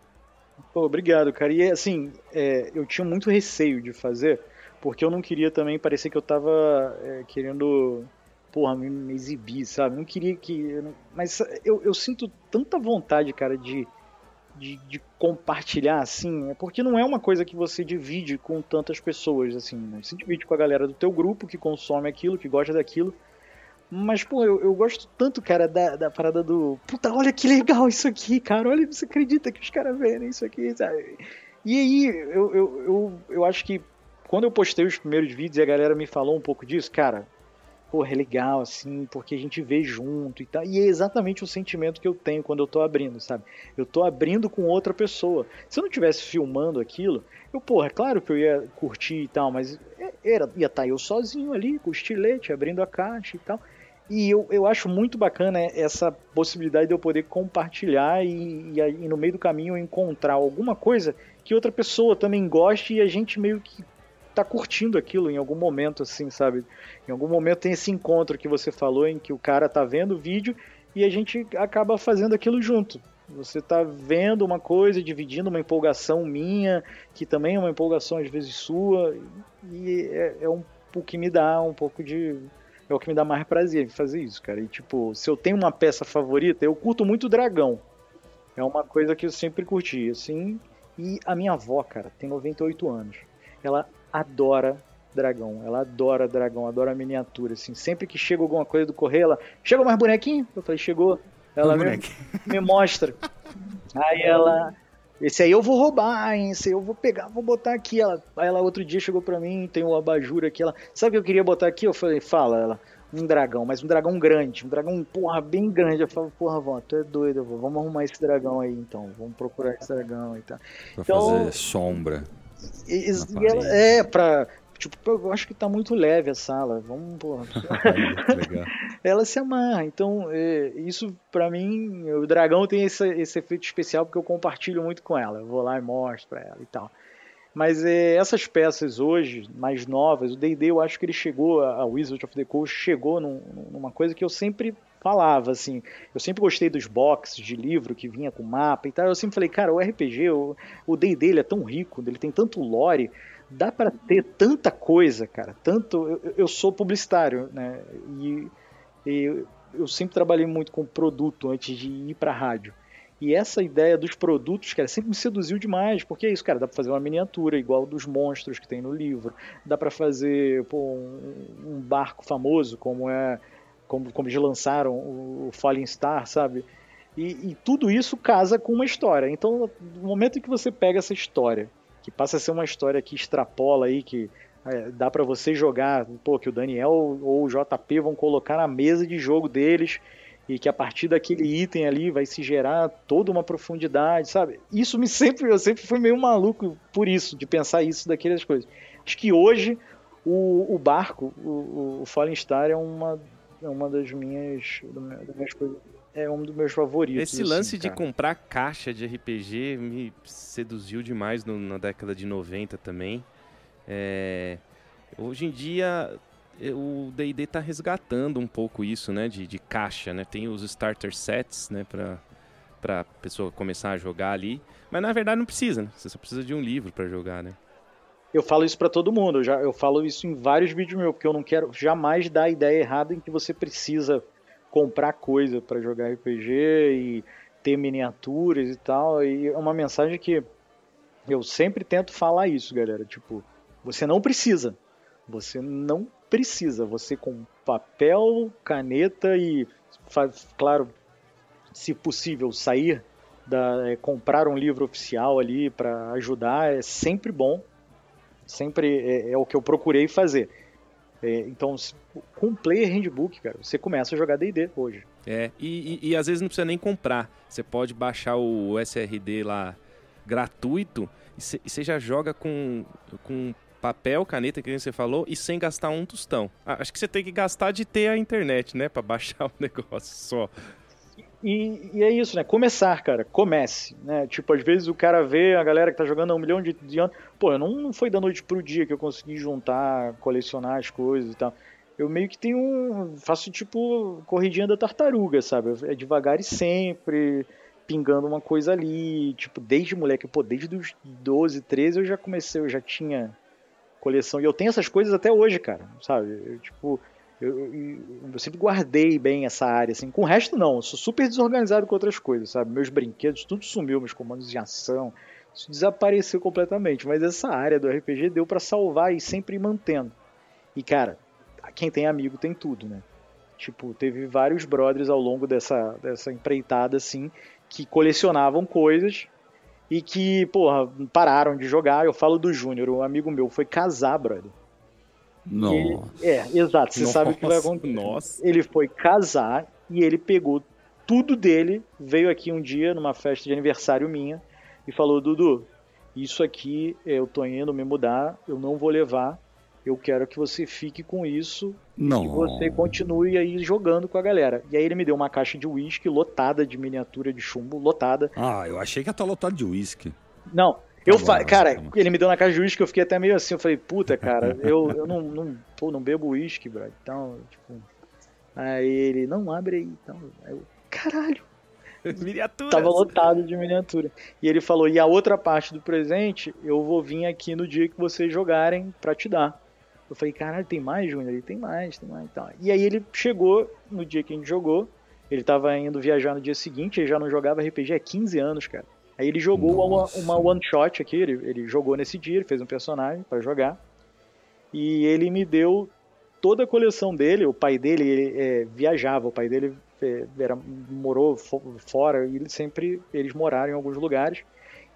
Pô, obrigado, cara. E assim, é, eu tinha muito receio de fazer, porque eu não queria também parecer que eu tava é, querendo, porra, me, me exibir, sabe? Não queria que. Mas eu, eu sinto tanta vontade, cara, de, de, de compartilhar, assim, é porque não é uma coisa que você divide com tantas pessoas, assim, né? Você divide com a galera do teu grupo que consome aquilo, que gosta daquilo. Mas, pô, eu, eu gosto tanto, cara, da, da parada do. Puta, olha que legal isso aqui, cara. Olha, você acredita que os caras verem isso aqui, sabe? E aí, eu, eu, eu, eu acho que quando eu postei os primeiros vídeos e a galera me falou um pouco disso, cara, porra, é legal, assim, porque a gente vê junto e tal. E é exatamente o sentimento que eu tenho quando eu tô abrindo, sabe? Eu tô abrindo com outra pessoa. Se eu não tivesse filmando aquilo, eu, porra, é claro que eu ia curtir e tal, mas é- era, ia estar eu sozinho ali, com o estilete, abrindo a caixa e tal. E eu, eu acho muito bacana essa possibilidade de eu poder compartilhar e, e, e no meio do caminho encontrar alguma coisa que outra pessoa também goste e a gente meio que tá curtindo aquilo em algum momento, assim, sabe? Em algum momento tem esse encontro que você falou em que o cara tá vendo o vídeo e a gente acaba fazendo aquilo junto. Você tá vendo uma coisa, dividindo uma empolgação minha, que também é uma empolgação às vezes sua, e é, é um, o que me dá um pouco de é o que me dá mais prazer fazer isso, cara. E tipo, se eu tenho uma peça favorita, eu curto muito Dragão. É uma coisa que eu sempre curti, assim. E a minha avó, cara, tem 98 anos. Ela adora dragão. Ela adora dragão, adora miniatura, assim. Sempre que chega alguma coisa do correio, ela... Chegou mais bonequinho? Eu falei, chegou. Ela me, me mostra. Aí ela... Esse aí eu vou roubar, hein? Esse aí eu vou pegar, vou botar aqui. Ela, ela outro dia chegou pra mim, tem o abajur aqui. Ela, sabe o que eu queria botar aqui? Eu falei, fala. Ela, um dragão, mas um dragão grande, um dragão, porra, bem grande. Eu falo, porra, vó, tu é doido, vó. vamos arrumar esse dragão aí então, vamos procurar esse dragão e tal. Pra então, fazer sombra. E, e ela, é, pra, Tipo, eu acho que tá muito leve a sala. Vamos, porra. ela se amarra. Então, é, isso para mim, o dragão tem esse, esse efeito especial porque eu compartilho muito com ela. Eu vou lá e mostro pra ela e tal. Mas é, essas peças hoje, mais novas, o D&D eu acho que ele chegou, a Wizard of the Coast chegou num, numa coisa que eu sempre falava, assim, eu sempre gostei dos boxes de livro que vinha com mapa e tal, eu sempre falei, cara, o RPG, o D&D é tão rico, ele tem tanto lore, dá para ter tanta coisa, cara. Tanto eu, eu sou publicitário, né? E, e, eu sempre trabalhei muito com produto antes de ir para rádio. E essa ideia dos produtos, cara, sempre me seduziu demais, porque é isso, cara, dá para fazer uma miniatura igual dos monstros que tem no livro, dá para fazer pô, um, um, barco famoso como é como, como eles lançaram o, o Falling Star, sabe? E, e tudo isso casa com uma história. Então, no momento em que você pega essa história que passa a ser uma história que extrapola aí, que é, dá para você jogar, pô, que o Daniel ou o JP vão colocar na mesa de jogo deles e que a partir daquele item ali vai se gerar toda uma profundidade, sabe? Isso me sempre, eu sempre fui meio maluco por isso, de pensar isso daquelas coisas. Acho que hoje o, o barco, o, o Fallen Star é uma, é uma das minhas, das minhas coisas é um dos meus favoritos. Esse assim, lance de comprar caixa de RPG me seduziu demais no, na década de 90 também. É, hoje em dia o D&D tá resgatando um pouco isso, né, de, de caixa, né? Tem os starter sets, né, para para pessoa começar a jogar ali, mas na verdade não precisa, né? Você só precisa de um livro para jogar, né? Eu falo isso para todo mundo, eu já eu falo isso em vários vídeos meus, porque eu não quero jamais dar a ideia errada em que você precisa comprar coisa para jogar RPG e ter miniaturas e tal. E é uma mensagem que eu sempre tento falar isso, galera. Tipo, você não precisa. Você não precisa. Você com papel, caneta e, claro, se possível, sair da, é, comprar um livro oficial ali para ajudar é sempre bom. Sempre é, é o que eu procurei fazer. É, então, com o Player Handbook, cara, você começa a jogar D&D hoje. É, e, e, e, às vezes não precisa nem comprar. Você pode baixar o SRD lá gratuito e você já joga com, com papel, caneta, que você falou, e sem gastar um tostão. Ah, acho que você tem que gastar de ter a internet, né, para baixar o negócio só. E, e, é isso, né? Começar, cara. Comece, né? Tipo, às vezes o cara vê a galera que tá jogando há um milhão de, de anos. Pô, eu não, não foi da noite pro dia que eu consegui juntar, colecionar as coisas e tal. Eu meio que tenho um. Faço tipo corridinha da tartaruga, sabe? É devagar e sempre, pingando uma coisa ali. Tipo, desde moleque, pô, desde os 12, 13 eu já comecei, eu já tinha coleção. E eu tenho essas coisas até hoje, cara, sabe? Eu, tipo, eu, eu, sempre guardei bem essa área, assim. Com o resto, não. Eu sou super desorganizado com outras coisas, sabe? Meus brinquedos, tudo sumiu, meus comandos de ação. Isso desapareceu completamente. Mas essa área do RPG deu para salvar e sempre mantendo. E, cara, quem tem amigo tem tudo, né? Tipo, teve vários brothers ao longo dessa, dessa empreitada, assim, que colecionavam coisas e que, porra, pararam de jogar. Eu falo do Júnior, um amigo meu foi casar, brother. Nossa. Ele, é, exato. Você Nossa. sabe o que vai acontecer. Nossa. Ele foi casar e ele pegou tudo dele, veio aqui um dia numa festa de aniversário minha e falou: Dudu, isso aqui eu tô indo me mudar, eu não vou levar, eu quero que você fique com isso Não. e você continue aí jogando com a galera. E aí ele me deu uma caixa de uísque lotada de miniatura de chumbo, lotada. Ah, eu achei que ia estar lotado de uísque. Não, eu bom, fa... tá cara, bom. ele me deu na caixa de uísque, eu fiquei até meio assim, eu falei, puta, cara, eu, eu não, não, pô, não bebo uísque, bro. Então, tipo. Aí ele, não abre aí. Então, aí eu, caralho. Miniaturas. Tava lotado de miniatura. E ele falou: e a outra parte do presente eu vou vir aqui no dia que vocês jogarem pra te dar. Eu falei: caralho, tem mais, Júnior? Ele tem mais, tem mais. Então, e aí ele chegou no dia que a gente jogou. Ele tava indo viajar no dia seguinte, ele já não jogava RPG há 15 anos, cara. Aí ele jogou uma, Nossa. uma one shot aqui, ele, ele jogou nesse dia, ele fez um personagem pra jogar. E ele me deu toda a coleção dele. O pai dele ele, é, viajava, o pai dele é, era, morou fo- fora e ele sempre eles moraram em alguns lugares.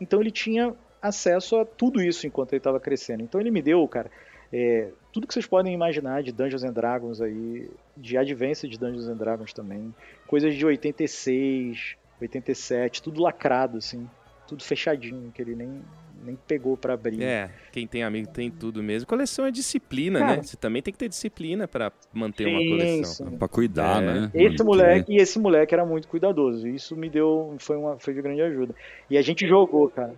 Então ele tinha acesso a tudo isso enquanto ele estava crescendo. Então ele me deu, cara, é, tudo que vocês podem imaginar de Dungeons and Dragons aí, de Advance de Dungeons and Dragons também, coisas de 86, 87, tudo lacrado assim, tudo fechadinho, que ele nem nem pegou pra abrir. É, quem tem amigo tem tudo mesmo. Coleção é disciplina, Cara. né? Você também tem que ter disciplina pra manter uma Sim, coleção. sim. Pra cuidar, É. né? Esse moleque, e esse moleque era muito cuidadoso. Isso me deu, foi uma, foi de grande ajuda. E a gente jogou, cara.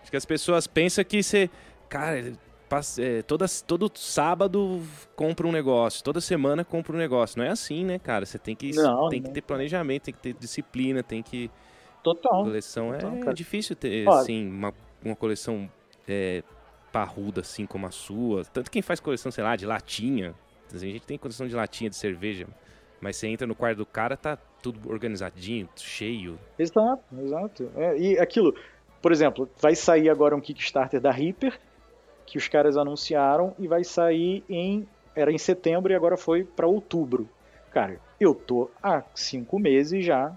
Acho que as pessoas pensam que você. Cara, é, toda, todo sábado compra um negócio, toda semana compra um negócio. Não é assim, né, cara? Você tem que, Não, tem que não. ter planejamento, tem que ter disciplina, tem que. Total. Coleção é cara. difícil ter, Ó. assim, uma, uma coleção é, parruda, assim, como a sua. Tanto quem faz coleção, sei lá, de latinha. A gente tem coleção de latinha de cerveja. Mas você entra no quarto do cara, tá tudo organizadinho, cheio. Exato, exato. É, e aquilo, por exemplo, vai sair agora um Kickstarter da Reaper, que os caras anunciaram, e vai sair em. Era em setembro e agora foi pra outubro. Cara, eu tô há cinco meses já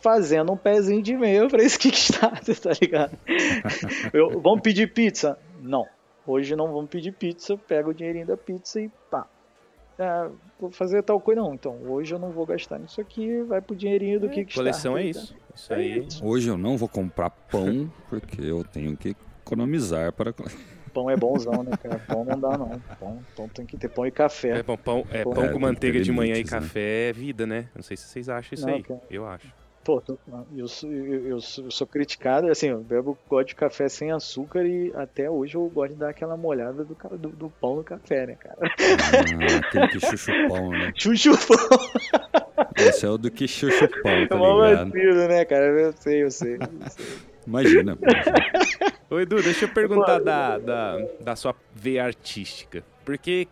fazendo um pezinho de meio pra esse Kickstarter, tá ligado? Eu- vamos pedir pizza? Não. Hoje não vamos pedir pizza, pega o dinheirinho da pizza e pá. Ah, vou fazer tal coisa, não. Então, hoje eu não vou gastar nisso aqui, vai pro dinheirinho do Kickstarter. Coleção é tá? isso. Isso É aí. isso. Hoje eu não vou comprar pão porque eu tenho que economizar para. Pão é bonzão, né, cara? Pão não dá, não. Pão, pão tem que ter pão e café. É, pão, pão, é, pão É, com manteiga de manhã e né? café é vida, né? Não sei se vocês acham isso Não, aí. cara. Eu acho. Pô, eu, sou, eu, eu sou, eu sou criticado, assim, eu bebo gosto de café sem açúcar e até hoje eu gosto de dar aquela molhada do, do, do pão no café, né, cara? Ah, aquele que chuchu pão, né? Chuchu pão Esse é o do que chuchu pão, é tá uma ligado? vacilo, né, cara? Eu sei, eu sei. eu sei. Imagina. Ô, Edu, deixa eu perguntar da, da, da sua veia artística. Porque.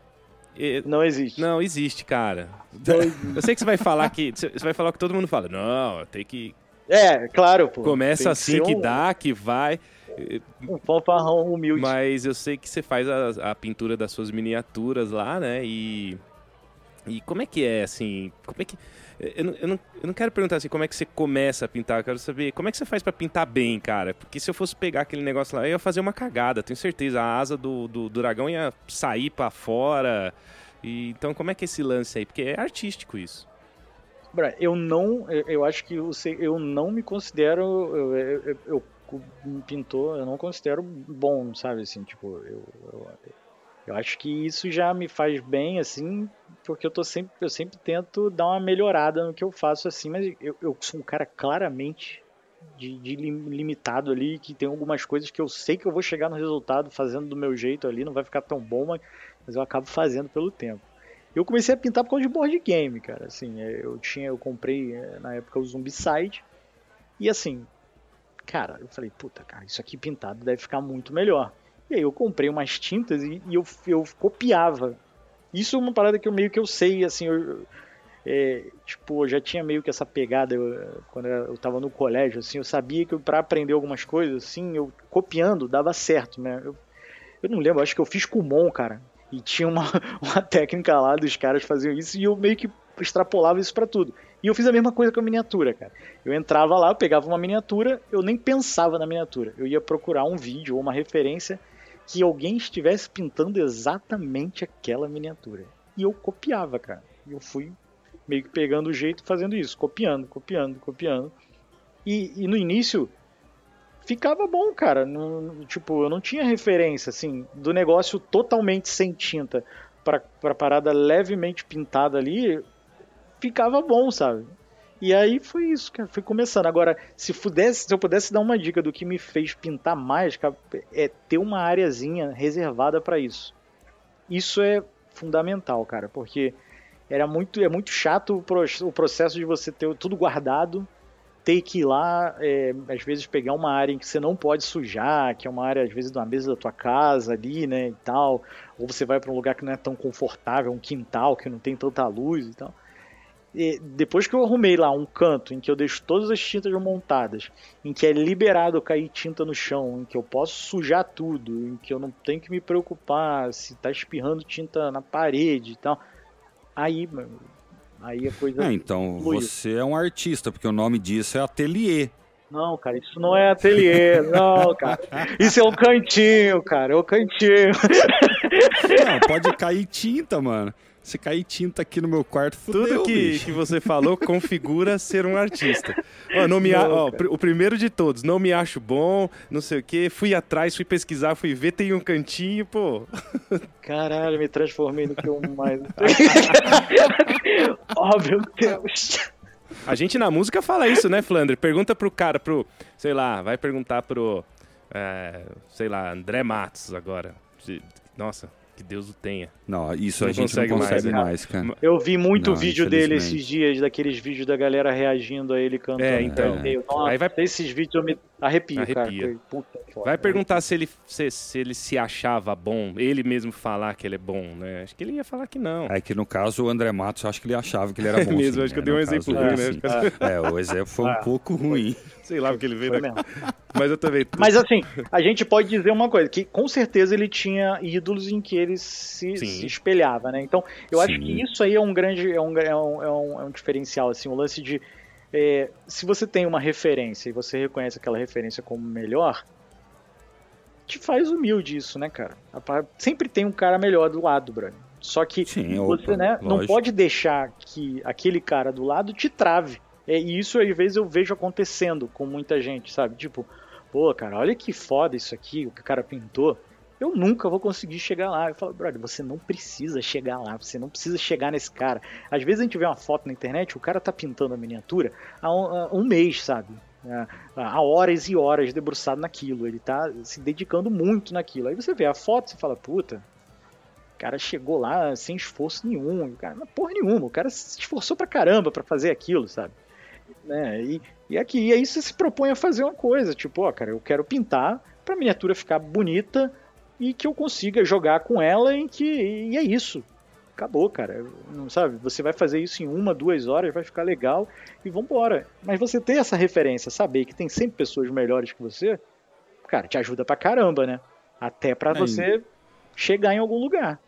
Não existe. Não, existe, cara. Não existe. Eu sei que você vai falar que. Você vai falar que todo mundo fala. Não, tem que. É, claro, pô. Começa Tem assim que um, dá, que vai. Um fanfarrão humilde. Mas eu sei que você faz a, a pintura das suas miniaturas lá, né? E. E como é que é, assim? Como é que. Eu não, eu, não, eu não quero perguntar assim como é que você começa a pintar, eu quero saber como é que você faz pra pintar bem, cara. Porque se eu fosse pegar aquele negócio lá, eu ia fazer uma cagada, tenho certeza. A asa do, do, do dragão ia sair pra fora. E, então, como é que é esse lance aí? Porque é artístico isso. Eu não, eu, acho que sei- eu não me considero, eu, eu, eu- pintor, eu não considero bom, sabe, assim, tipo, eu, eu, eu acho que isso já me faz bem, assim, porque eu tô sempre, eu sempre tento dar uma melhorada no que eu faço, assim, mas eu, eu sou um cara claramente de, de lim- limitado ali, que tem algumas coisas que eu sei que eu vou chegar no resultado fazendo do meu jeito ali, não vai ficar tão bom, mas, mas eu acabo fazendo pelo tempo. Eu comecei a pintar por causa de board game, cara. Assim, é, eu tinha, eu comprei é, na época o Zombicide e assim, cara, eu falei, puta, cara, isso aqui pintado deve ficar muito melhor. E aí eu comprei umas tintas e, e eu, eu copiava. Isso é uma parada que eu meio que eu sei, assim, eu, é, tipo, eu já tinha meio que essa pegada eu, quando eu tava no colégio, assim, eu sabia que para aprender algumas coisas, assim, eu copiando dava certo, né? Eu, eu não lembro, acho que eu fiz Kumon, cara. E tinha uma, uma técnica lá dos caras faziam isso e eu meio que extrapolava isso pra tudo. E eu fiz a mesma coisa com a miniatura, cara. Eu entrava lá, eu pegava uma miniatura, eu nem pensava na miniatura. Eu ia procurar um vídeo ou uma referência que alguém estivesse pintando exatamente aquela miniatura. E eu copiava, cara. E eu fui meio que pegando o jeito fazendo isso, copiando, copiando, copiando. E, e no início ficava bom, cara. Não- tipo, eu não tinha referência, assim, do negócio totalmente sem tinta pra parada levemente pintada ali, ficava bom, sabe? E aí foi isso, cara. Fui começando. Agora, se, pudesse, se eu pudesse dar uma dica do que me fez pintar mais, cara, é ter uma areazinha reservada pra isso. Isso é fundamental, cara, porque era muito, é muito chato o, pro- o processo de você ter tudo guardado, ter que ir lá, é, às vezes pegar uma área em que você não pode sujar, que é uma área, às vezes, de uma mesa da tua casa ali, né, e tal. Ou você vai pra um lugar que não é tão confortável, um quintal que não tem tanta luz e tal. E depois que eu arrumei lá um canto em que eu deixo todas as tintas montadas, em que é liberado cair tinta no chão, em que eu posso sujar tudo, em que eu não tenho que me preocupar se tá espirrando tinta na parede e tal. Aí, mano, aí a coisa. É, então você é um artista, porque o nome disso é ateliê. Não, cara, isso não é ateliê, não, cara. Isso é um cantinho, cara, é um cantinho. Não, pode cair tinta, mano. Se cair tinta aqui no meu quarto, fudeu, Tudo que, bicho. que você falou configura ser um artista. Ó, não me a- Não, ó, cara. pr- o primeiro de todos, não me acho bom, não sei o quê. Fui atrás, fui pesquisar, fui ver, tem um cantinho, pô. Caralho, me transformei no que eu mais. oh, meu Deus. A gente na música fala isso, né, Flandre? Pergunta pro cara, pro, sei lá, vai perguntar pro, é, sei lá, André Matos agora. Nossa, que Deus o tenha. Não, isso Não a gente consegue não mais, consegue né? mais, cara. Eu vi muito Não, vídeo dele esses dias, daqueles vídeos da galera reagindo a ele cantando. É, então. Aí eu, Nossa, Aí vai- esses vídeos eu me arrepio, cara. Arrepia. Foda. Vai perguntar se ele se, se ele se achava bom, ele mesmo falar que ele é bom, né? Acho que ele ia falar que não. É que no caso o André Matos, acho que ele achava que ele era bom. Mesmo, sim, acho que eu né? dei um No caso exemplo dele, ruim, né? sim. É, o exemplo foi um Ah. pouco ruim. Sei lá porque ele veio Foi da... mesmo. Mas eu também. Mas assim, a gente pode dizer uma coisa, que com certeza ele tinha ídolos em que ele se, se espelhava, né? Então, eu acho Sim. que isso aí é um grande, é um, é um, é um, é um diferencial, assim, o lance de é, se você tem uma referência e você reconhece aquela referência como melhor, te faz humilde isso, né, cara? Sempre tem um cara melhor do lado, brother. Só que Sim, você opa, né, não pode deixar que aquele cara do lado te trave. É, e isso às vezes eu vejo acontecendo com muita gente, sabe? Tipo, pô, cara, olha que foda isso aqui, o que o cara pintou. Eu nunca vou conseguir chegar lá. Eu falo, brother, você não precisa chegar lá, você não precisa chegar nesse cara. Às vezes a gente vê uma foto na internet, o cara tá pintando a miniatura há um, há um mês, sabe? Há- Há horas e horas debruçado naquilo. Ele tá se dedicando muito naquilo. Aí você vê a foto e fala, puta, o cara chegou lá sem esforço nenhum. O cara, mas porra nenhuma, o cara se esforçou pra caramba pra fazer aquilo, sabe? Né? E, e aqui, e aí você se propõe a fazer uma coisa, tipo, ó, cara, eu quero pintar pra miniatura ficar bonita e que eu consiga jogar com ela em que. E é isso. Acabou, cara. Não sabe? Você vai fazer isso em uma, duas horas, vai ficar legal e vambora. Mas você ter essa referência, saber que tem sempre pessoas melhores que você, cara, te ajuda pra caramba, né? Até pra É, você chegar em algum lugar.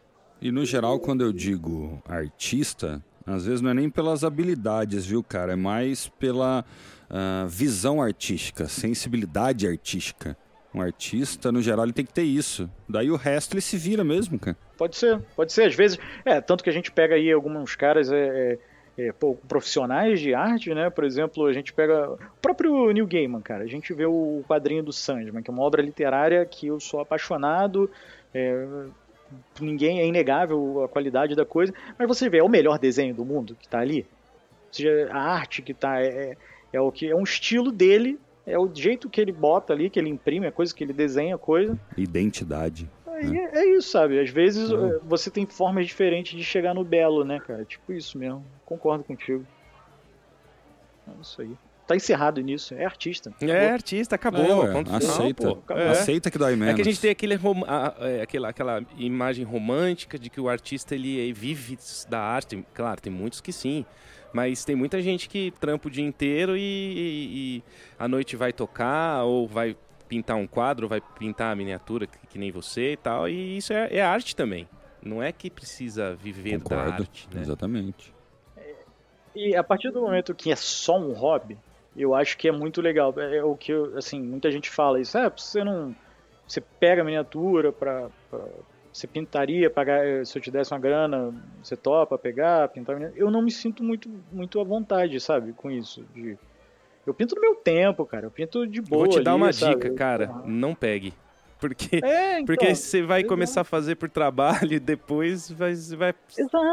E no geral, quando eu digo artista, às vezes não é nem pelas habilidades, viu, cara? É mais pela ah, visão artística, sensibilidade artística. Um artista, no geral, ele tem que ter isso. Daí o resto ele se vira mesmo, cara. Pode ser, pode ser. Às vezes, é, tanto que a gente pega aí alguns caras é, é, é, pô, profissionais de arte, né? Por exemplo, a gente pega o próprio Neil Gaiman, cara. A gente vê o quadrinho do Sandman, que é uma obra literária que eu sou apaixonado. é, ninguém é inegável a qualidade da coisa, mas você vê, é o melhor desenho do mundo que tá ali. Ou seja, a arte que tá é, é o que é um estilo dele, é o jeito que ele bota ali, que ele imprime, a coisa que ele desenha, a coisa. Identidade. Aí é, é isso, sabe? Às vezes eh, você tem formas diferentes de chegar no belo, né, cara? Tipo isso mesmo. Concordo contigo. É isso aí. Tá encerrado nisso. É artista. É artista, acabou. É, ué, ponto final, aceita. pô. É. Aceita que dói menos. É que a gente tem aquele a- é, aquela, aquela imagem romântica de que o artista ele vive da arte. Claro, tem muitos que sim. Mas tem muita gente que trampa o dia inteiro e, e, e à noite vai tocar ou vai pintar um quadro, ou vai pintar a miniatura que, que nem você e tal. E isso é, é arte também. Não é que precisa viver da Concordo. arte, né? Exatamente. E a partir do momento que é só um hobby, eu acho que é muito legal. É o que, assim, muita gente fala isso. É, você não... Você pega a miniatura pra... você pintaria, pagar, se eu te desse uma grana, você topa pegar, pintar. Eu não me sinto muito, muito à vontade, sabe, com isso. De, Eu pinto no meu tempo, cara. Eu pinto de boa. Vou te dar ali, uma sabe? dica, cara. Não pegue. Porque, É, então, porque você vai exato. começar a fazer por trabalho e depois vai, vai,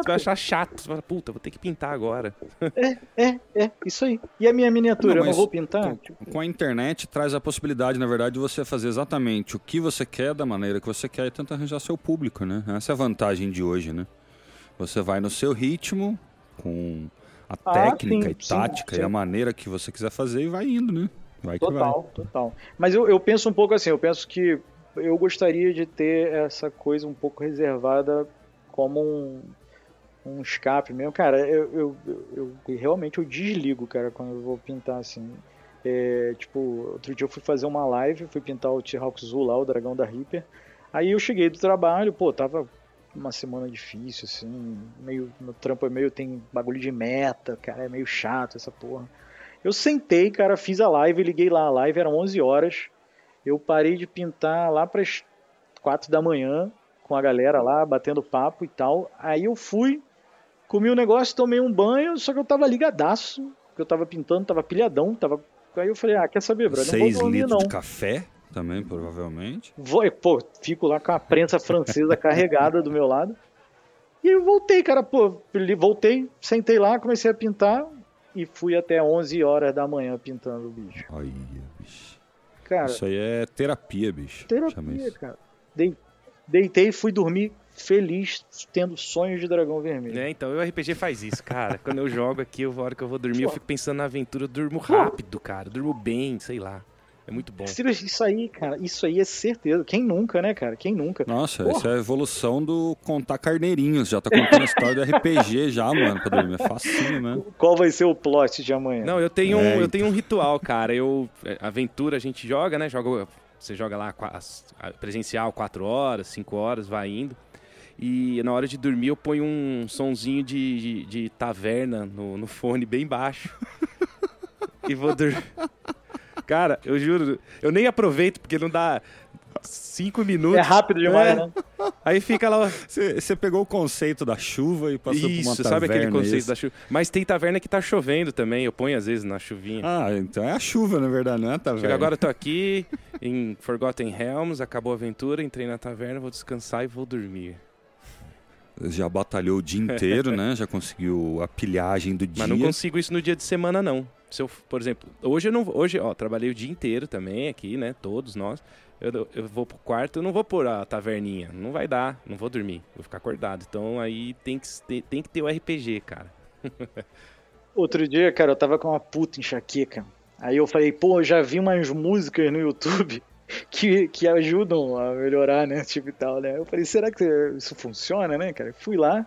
vai achar chato. Você vai, puta, vou ter que pintar agora. É, é, isso aí. E a minha miniatura, Não, eu não vou pintar? Tipo, Com a internet traz a possibilidade, na verdade, de você fazer exatamente o que você quer, da maneira que você quer e tentar arranjar seu público, né? Essa é a vantagem de hoje, né? Você vai no seu ritmo, com a Ah, técnica sim, e sim, tática sim. e a maneira que você quiser fazer e vai indo, né? Vai que vai. Total, total. Mas eu, eu penso um pouco assim, eu penso que eu gostaria de ter essa coisa um pouco reservada como um, um escape mesmo. Cara, eu, eu, eu, eu- realmente eu desligo, cara, quando eu vou pintar assim. É, tipo, outro dia eu fui fazer uma live, fui pintar o T-Hawk Zoo lá, o dragão da Reaper. Aí eu cheguei do trabalho, pô, tava uma semana difícil, assim, meio, no trampo é meio, tem bagulho de meta, cara, é meio chato essa porra. Eu sentei, cara, fiz a live, liguei lá, a live eram 11 horas. Eu parei de pintar lá para as 4 da manhã com a galera lá, batendo papo e tal. Aí eu fui, comi um negócio, tomei um banho, só que eu tava ligadaço, que eu tava pintando, tava pilhadão, tava Aí eu falei, ah, quer saber, brother? Não vou Seis dormir, litros não. de café também, provavelmente. Vou, pô, fico lá com a prensa francesa carregada do meu lado. E eu voltei, cara, pô, voltei, sentei lá, comecei a pintar e fui até 11 horas da manhã pintando o bicho. Olha. Cara, Isso aí é terapia, bicho. Terapia, cara. Dei- deitei e fui dormir feliz, tendo sonhos de dragão vermelho. É, então, o RPG faz isso, cara. Quando eu jogo aqui, eu, a hora que eu vou dormir, eu Pô. fico pensando na aventura, eu durmo rápido, cara. Durmo bem, sei lá. É muito bom. Isso aí, cara, isso aí é certeza. Quem nunca, né, cara? Quem nunca? Nossa, Porra. isso é a evolução do contar carneirinhos. Já tá contando a história do RPG já, mano, pra dormir. É facinho, né? Qual vai ser o plot de amanhã? Não, eu tenho, um, É, eu tenho um ritual, cara. Eu é, aventura a gente joga, né? Joga, você joga lá presencial 4 horas, 5 horas, vai indo. E na hora de dormir eu ponho um sonzinho de, de, de taverna no, no fone bem baixo. e vou dormir. Cara, eu juro, eu nem aproveito porque não dá 5 minutos. É rápido demais, É. né? Aí fica lá. Você pegou o conceito da chuva e passou por uma Isso, taverna. sabe aquele conceito isso? da chuva? Mas tem taverna que tá chovendo também. Eu ponho às vezes na chuvinha. Ah, então é a chuva, na verdade, não é a taverna. Chega agora, eu tô aqui em Forgotten Realms, acabou a aventura, entrei na taverna, vou descansar e vou dormir. Já batalhou o dia inteiro, né? Já conseguiu a pilhagem do dia. Mas não consigo isso no dia de semana, não. Se eu, por exemplo, hoje eu não hoje, ó, trabalhei o dia inteiro também aqui, né? Todos nós. Eu, eu vou pro quarto, eu não vou pôr a taverninha. Não vai dar, não vou dormir, vou ficar acordado. Então aí tem que, ter- tem que ter o RPG, cara. Outro dia, cara, eu tava com uma puta enxaqueca. Aí eu falei, pô, eu já vi umas músicas no YouTube que, que ajudam a melhorar, né? Tipo e tal, né? Eu falei, será que isso funciona, né, cara? Fui lá,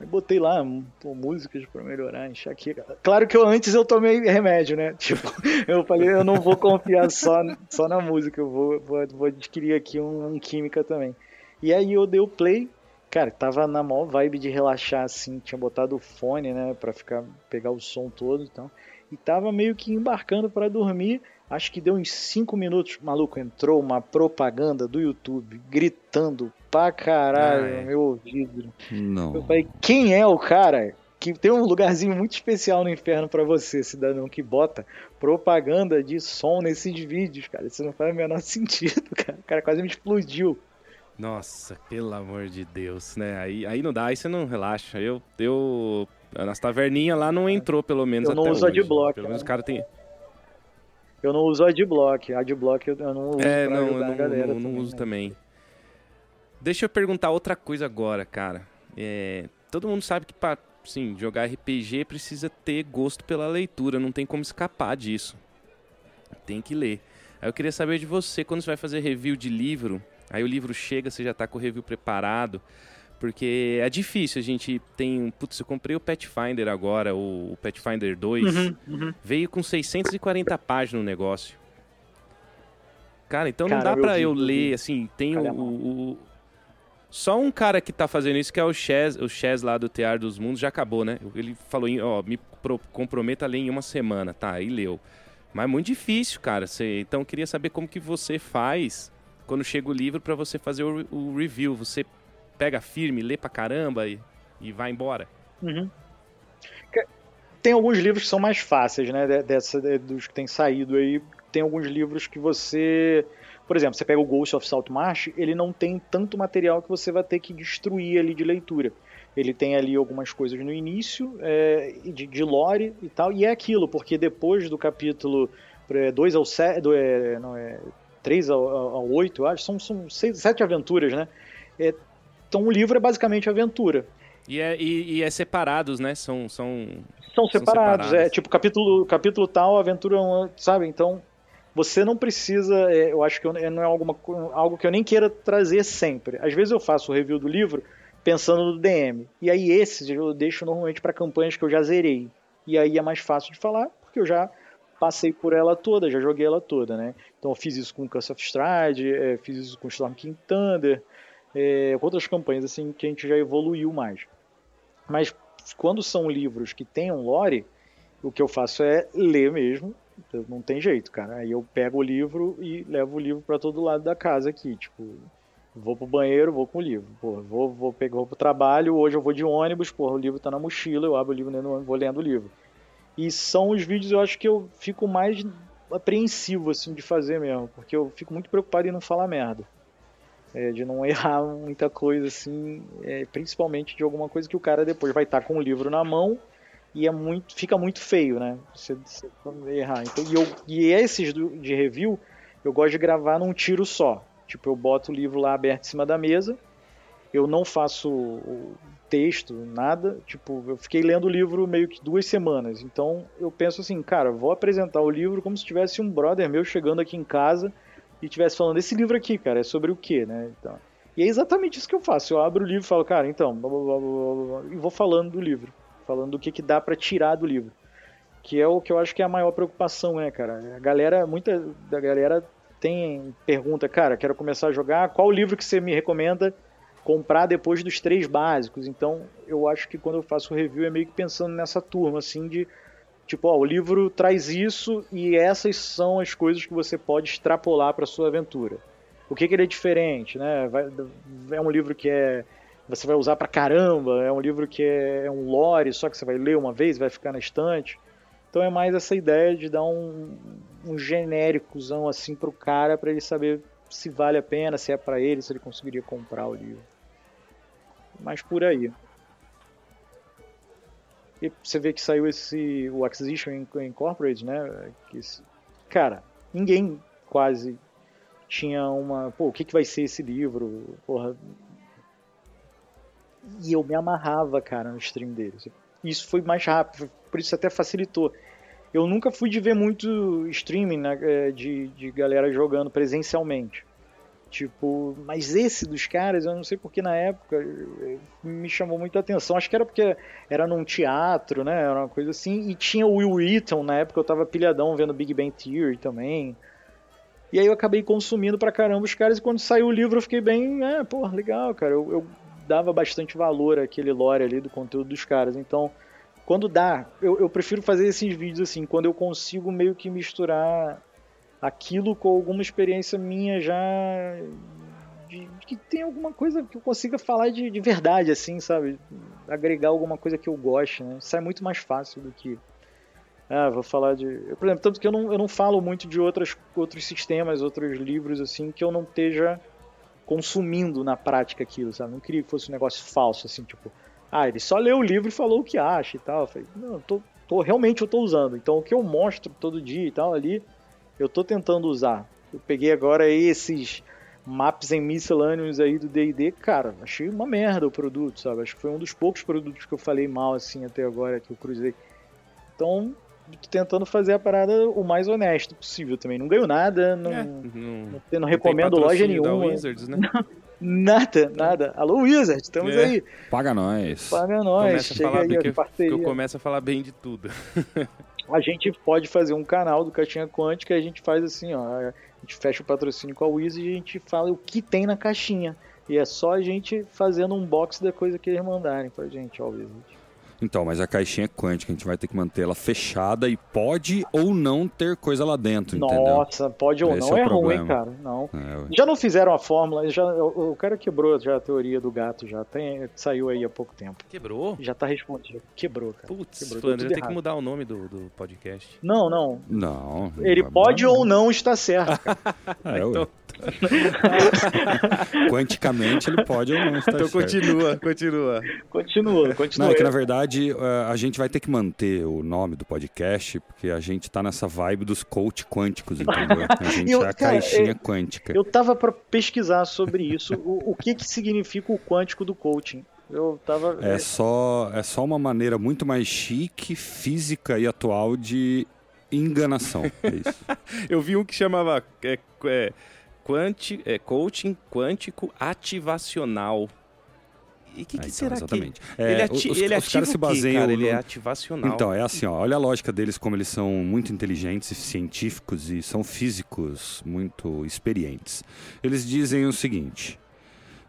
aí botei lá pô, músicas pra melhorar enxaqueca. Claro que eu, antes eu tomei remédio, né? Tipo, eu falei, eu não vou confiar só, só na música, eu vou, vou, vou adquirir aqui um, um química também. E aí eu dei o play, Cara, tava na maior vibe de relaxar, assim. Tinha botado o fone, né? Pra ficar, pegar o som todo e tal. E tava meio que embarcando pra dormir. Acho que deu uns 5 minutos. Maluco, entrou uma propaganda do YouTube gritando pra caralho é. no meu ouvido. Eu Não. falei, quem é o cara que tem um lugarzinho muito especial no inferno pra você, cidadão, que bota propaganda de som nesses vídeos, cara? Isso não faz o menor sentido, cara. O cara quase me explodiu. Nossa, pelo amor de Deus, né? Aí, aí não dá, aí você não relaxa. Eu, eu nas taverninhas lá não entrou, pelo menos Eu não até uso hoje. adblock, Pelo menos o cara tem... Eu não uso adblock. Adblock eu não uso É, pra não, eu não, a galera não- não também, uso né? também. Deixa eu perguntar outra coisa agora, cara. É, todo mundo sabe que para sim, jogar RPG precisa ter gosto pela leitura, não tem como escapar disso. Tem que ler. Aí eu queria saber de você, quando você vai fazer review de livro, aí o livro chega, você já tá com o review preparado, porque é difícil, a gente tem, putz, eu comprei o Pathfinder agora, o, o Pathfinder 2, Uhum, uhum. Veio com 640 páginas no negócio. Cara, então não Cara, dá eu pra eu vi. ler, assim, tem o, Calhama. o- o- Só um cara que tá fazendo isso, que é o Chaz, o Chaz lá do Tear dos Mundos, já acabou, né? Ele falou, ó, me pro- comprometa a ler em uma semana, tá, aí leu. Mas é muito difícil, cara. Você... Então eu queria saber como que você faz quando chega o livro pra você fazer o, o review. Você pega firme, lê pra caramba e, e vai embora. Uhum. Tem alguns livros que são mais fáceis, né? Dessa, dos que tem saído aí. Tem alguns livros que você. Por exemplo, você pega o Ghost of Saltmarsh, ele não tem tanto material que você vai ter que destruir ali de leitura. Ele tem ali algumas coisas no início, é, de, de lore e tal, e é aquilo, porque depois do capítulo 2 ao 7, é, não é, 3 ao, ao 8, eu acho, são, são seis, sete aventuras, né? É, então o livro é basicamente aventura. E é, e, e é separados, né? São, são, são separados. São é tipo capítulo, capítulo tal, aventura, sabe? Então você não precisa. É, eu acho que eu, é, não é alguma, algo que eu nem queira trazer sempre. Às vezes eu faço o review do livro pensando no DM. E aí esses eu deixo normalmente para campanhas que eu já zerei. E aí é mais fácil de falar, porque eu já passei por ela toda, já joguei ela toda, né? Então eu fiz isso com Curse of Stride, é, fiz isso com Storm King Thunder, é, outras campanhas assim que a gente já evoluiu mais. Mas quando são livros que tenham lore, o que eu faço é ler mesmo. Não tem jeito, cara. Aí eu pego o livro e levo o livro para todo lado da casa aqui. Tipo, vou pro banheiro, vou com o livro. Pô, vou, vou, pegar, vou pro trabalho, hoje eu vou de ônibus, porra, o livro tá na mochila, eu abro o livro e vou lendo o livro. E são os vídeos, eu acho que eu fico mais apreensivo, assim, de fazer mesmo. Porque eu fico muito preocupado em não falar merda é, de não errar muita coisa assim, é, principalmente de alguma coisa que o cara depois vai estar tá com o livro na mão e é muito, fica muito feio, né? Você, você errar. Então, e, eu, e esses do, de review eu gosto de gravar num tiro só. Tipo, eu boto o livro lá aberto em cima da mesa, eu não faço texto, nada. Tipo, eu fiquei lendo o livro meio que duas semanas. Então eu penso assim, cara, vou apresentar o livro como se tivesse um brother meu chegando aqui em casa e estivesse falando, esse livro aqui, cara, é sobre o quê, né? Então, e é exatamente isso que eu faço. Eu abro o livro e falo, cara, então, blá, blá, blá, e vou falando do livro, falando do que, que dá para tirar do livro. Que é o que eu acho que é a maior preocupação, né, cara? A galera, muita da galera tem pergunta, cara, quero começar a jogar, qual livro que você me recomenda comprar depois dos três básicos? Então, eu acho que quando eu faço o review é meio que pensando nessa turma, assim, de Tipo, ó, o livro traz isso e essas são as coisas que você pode extrapolar para sua aventura. O que, que ele é diferente, né? Vai, é um livro que é você vai usar pra caramba, é um livro que é, é um lore, só que você vai ler uma vez, vai ficar na estante. Então é mais essa ideia de dar um, um genéricozão assim pro cara para ele saber se vale a pena, se é para ele, se ele conseguiria comprar o livro. Mas por aí. E você vê que saiu esse o Acquisition Incorporated, né? Que, cara, ninguém quase tinha uma, pô, o que, que vai ser esse livro? Porra. E eu me amarrava, cara, no stream deles. Isso foi mais rápido, por isso até facilitou. Eu nunca fui de ver muito streaming né, é, de, de galera jogando presencialmente. Tipo, mas esse dos caras, eu não sei porque na época me chamou muita atenção. Acho que era porque era num teatro, né? Era uma coisa assim. E tinha o Will Wheaton, na época eu tava pilhadão vendo Big Bang Theory também. E aí eu acabei consumindo pra caramba os caras. E quando saiu o livro eu fiquei bem, é, pô, legal, cara. Eu, eu dava bastante valor àquele lore ali do conteúdo dos caras. Então, quando dá, eu, eu prefiro fazer esses vídeos assim, quando eu consigo meio que misturar aquilo com alguma experiência minha já de, de, que tem alguma coisa que eu consiga falar de, de, verdade, assim, sabe? Agregar alguma coisa que eu goste, né? Isso é muito mais fácil do que. Ah, vou falar de. Eu, por exemplo, tanto que eu não, eu não falo muito de outras, outros sistemas, outros livros, assim, que eu não esteja consumindo na prática aquilo, sabe? Não queria que fosse um negócio falso, assim, tipo, ah, ele só leu o livro e falou o que acha e tal. Eu falei, não, tô, tô, realmente eu tô usando. Então o que eu mostro todo dia e tal ali eu tô tentando usar. Eu peguei agora esses maps em miscellaneous aí do D&D, cara, achei uma merda o produto, sabe? Acho que foi um dos poucos produtos que eu falei mal assim até agora que eu cruzei. Então, tô tentando fazer a parada o mais honesto possível também. Não ganho nada, não, é, não, não, não, não recomendo loja nenhuma. Wizards, né? Nada, nada. Alô, Wizard, estamos é. aí. Paga nós. Paga nós. Chega aí, que, parceria. que eu começo a falar bem de tudo. a gente pode fazer um canal do Caixinha Quântica e a gente faz assim, ó. A gente fecha o patrocínio com a Wizard e a gente fala o que tem na caixinha. E é só a gente fazendo um box da coisa que eles mandarem pra gente, ó, Wizard. Então, mas a caixinha quântica, a gente vai ter que manter ela fechada e pode ou não ter coisa lá dentro, entendeu? Nossa, pode ou Esse não, é é, ruim, problema. cara. Não. É. Já não fizeram a fórmula, já, o, o cara quebrou já a teoria do gato, já tem, saiu aí há pouco tempo. Quebrou? Já tá respondido. Quebrou, cara. Putz, Flandre, tenho que mudar o nome do, do podcast. Não, não. Não. Ele vai pode mudar, ou não estar certo. cara. É, ué. Então- Quanticamente ele pode ou não estar Então certo. continua, continua. continua, continua. Não, é que na verdade eh, a gente vai ter que manter o nome do podcast, porque a gente tá nessa vibe dos coach quânticos, entendeu? A gente Eu- é a cara, caixinha é- quântica. Eu tava pra pesquisar sobre isso, o, o que que significa o quântico do coaching. Eu tava... É só, é só uma maneira muito mais chique, física e atual de enganação. É isso. Eu vi um que chamava é, é, quanti, é, coaching quântico ativacional. E o que, Ah, que então, será exatamente. que... É, ele, ati os- ele os ativa caras se baseiam cara? Ele é no- ativacional. Então, é assim, ó, olha a lógica deles, como eles são muito inteligentes e científicos e são físicos muito experientes. Eles dizem o seguinte: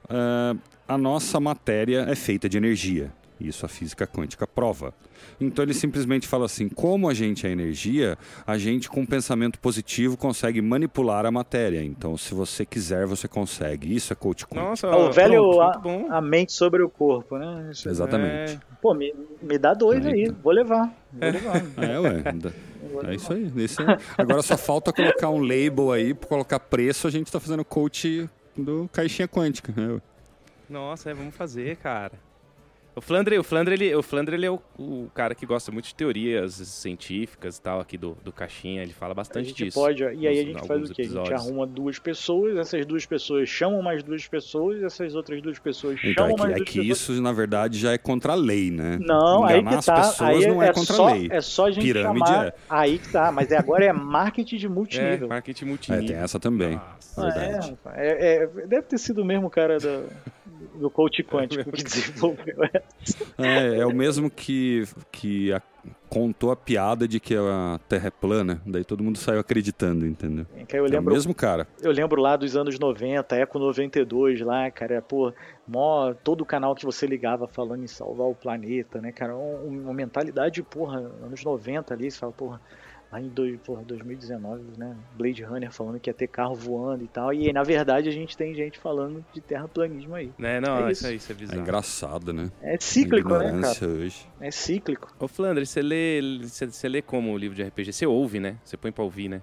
ah, a nossa matéria é feita de energia. Isso a física quântica prova. Então ele simplesmente fala assim: como a gente é energia, a gente com um pensamento positivo consegue manipular a matéria. Então, se você quiser, você consegue. Isso é coach quântico. Nossa, É o velho pronto, a, a mente sobre o corpo, né? Isso- Exatamente. É, Pô, me, me dá dois Aí, aí, vou levar. Vou levar. É, ué. É isso aí. Esse é- Agora só falta colocar um label aí, pra colocar preço, a gente tá fazendo coach do caixinha quântica. É, ué. Nossa, é, vamos fazer, cara. O Flandre, o Flandre, ele, o Flandre, ele é o, o cara que gosta muito de teorias científicas e tal aqui do, do Caixinha. Ele fala A bastante gente disso. pode, e aí a gente faz o quê? A gente episódios. arruma duas pessoas, essas duas pessoas chamam mais duas pessoas, e essas outras duas pessoas Então chamam é que, mais é duas que pessoas. isso, na verdade, já é contra a lei, né? Não, aí Enganar que as tá. pessoas aí não é, é contra só, a lei. É só a gente Pirâmide chamar. é. Aí que tá, mas é- agora é marketing de É, multinível. marketing É, multinível. tem essa também. Nossa. Verdade. É, é, é, deve ter sido o mesmo cara do, do coach quântico que desenvolveu. É, é o mesmo que, que a- contou a piada de que a Terra é plana, daí todo mundo saiu acreditando, entendeu? Aí eu É o lembro, mesmo cara. eu lembro lá dos anos 90, Eco 92 lá, cara, pô, mó, todo canal que você ligava falando em salvar o planeta, né, cara, um- uma mentalidade, porra, anos 90 ali, você fala, porra, lá em dois, porra, 2019, né, Blade Runner falando que ia ter carro voando e tal, e na verdade a gente tem gente falando de terraplanismo aí. Né, não, É isso aí, isso é É bizarro. engraçado, né? É cíclico, né, cara? hoje. É cíclico. Ô, Flandre, você lê, você, você lê como o livro de RPG? Você ouve, né? Você põe pra ouvir, né?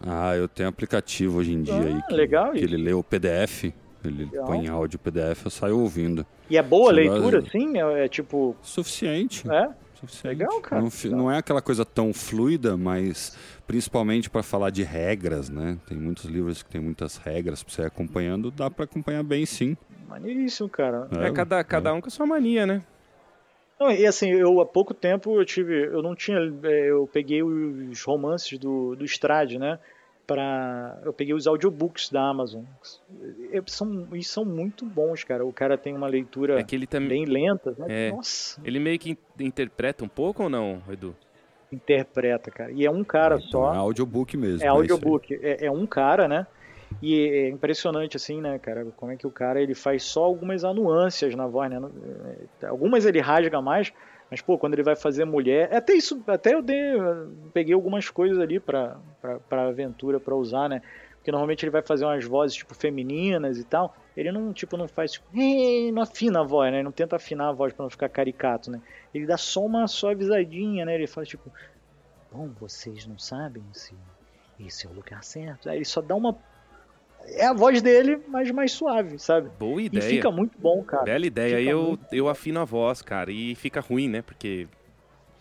Ah, eu tenho aplicativo hoje em dia Ah, aí que, legal que ele lê o PDF, ele Legal. põe em áudio PDF, eu saio ouvindo. E é boa a leitura, gosta? assim? É, é tipo, Suficiente. é? Suficiente. Legal, cara. Não, não é aquela coisa tão fluida, mas principalmente para falar de regras, né? Tem muitos livros que tem muitas regras para você ir acompanhando, dá para acompanhar bem sim. Maneiríssimo, cara. É, cada, cada um com a sua mania, né? Não, e assim, eu há pouco tempo eu tive, eu não tinha, é, eu peguei os romances do, do Strade, né? Pra, eu peguei os audiobooks da Amazon. É, são, e são muito bons, cara. O cara tem uma leitura É que ele também. bem lenta, né? É. Nossa, Ele meio que in- interpreta um pouco ou não, Edu? interpreta, cara. E é um cara Então, só. é audiobook mesmo. É aí. audiobook. É, é um cara, né? E é impressionante, assim, né, cara? Como é que o cara ele faz só algumas anuâncias na voz, né? É, Algumas ele rasga mais, mas, pô, quando ele vai fazer mulher. Até isso, até eu dei, peguei algumas coisas ali pra, pra, pra aventura pra usar, né? Porque normalmente ele vai fazer umas vozes, tipo, femininas e tal. Ele não, tipo, não faz, tipo, não afina a voz, né? Ele não tenta afinar a voz pra não ficar caricato, né? Ele dá só uma suavizadinha, né? Ele faz, tipo, bom, vocês não sabem se esse é o lugar certo. Aí ele só dá uma. É a voz dele, mas mais suave, sabe? Boa E ideia. fica muito bom, cara. Bela ideia. Fica eu, muito eu afino a voz, cara. E fica ruim, né? Porque.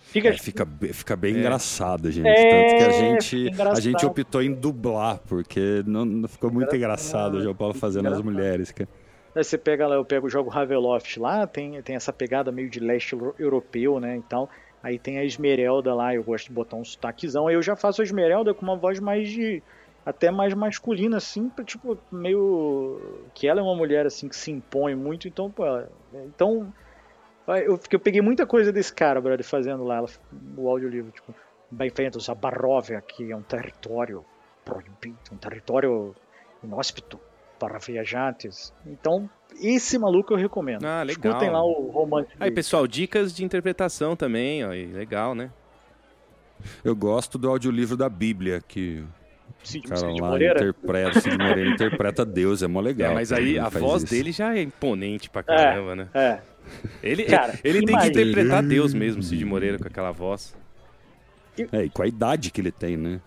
Fica, É, fica, fica bem É. engraçado, gente. É, Tanto que a gente, a gente optou em dublar, porque não, não ficou muito Engraçado, engraçado o João Paulo fazendo as mulheres. cara. Aí você pega lá, eu pego o jogo Raveloft lá, tem, tem essa pegada meio de leste euro- europeu, né, e tal. Aí tem a Esmeralda lá, eu gosto de botar um sotaquezão. Aí eu já faço a Esmeralda com uma voz mais de. Até mais masculina, assim, pra, tipo, meio. que ela é uma mulher, assim, que se impõe muito, então, pô. ela- Então. Eu, eu peguei muita coisa desse cara, brother, fazendo lá ela- o audiolivro, tipo. Bem-vindos a Baróvia, que é um território proibido, um território inóspito. para Viajantes. Então, esse maluco eu recomendo. Ah, legal. Escutem lá o romance. Aí, dele. pessoal, dicas de interpretação também, ó, legal, né? Eu gosto do audiolivro da Bíblia, que Cid, cara Cid lá Moreira. interpreta, Cid Moreira interpreta Deus, é mó legal. É, mas aí a voz isso. dele já é imponente pra caramba, né? É, Ele, Cara, ele tem que interpretar Deus mesmo, Cid Moreira, com aquela voz. É, e com a idade que ele tem, né?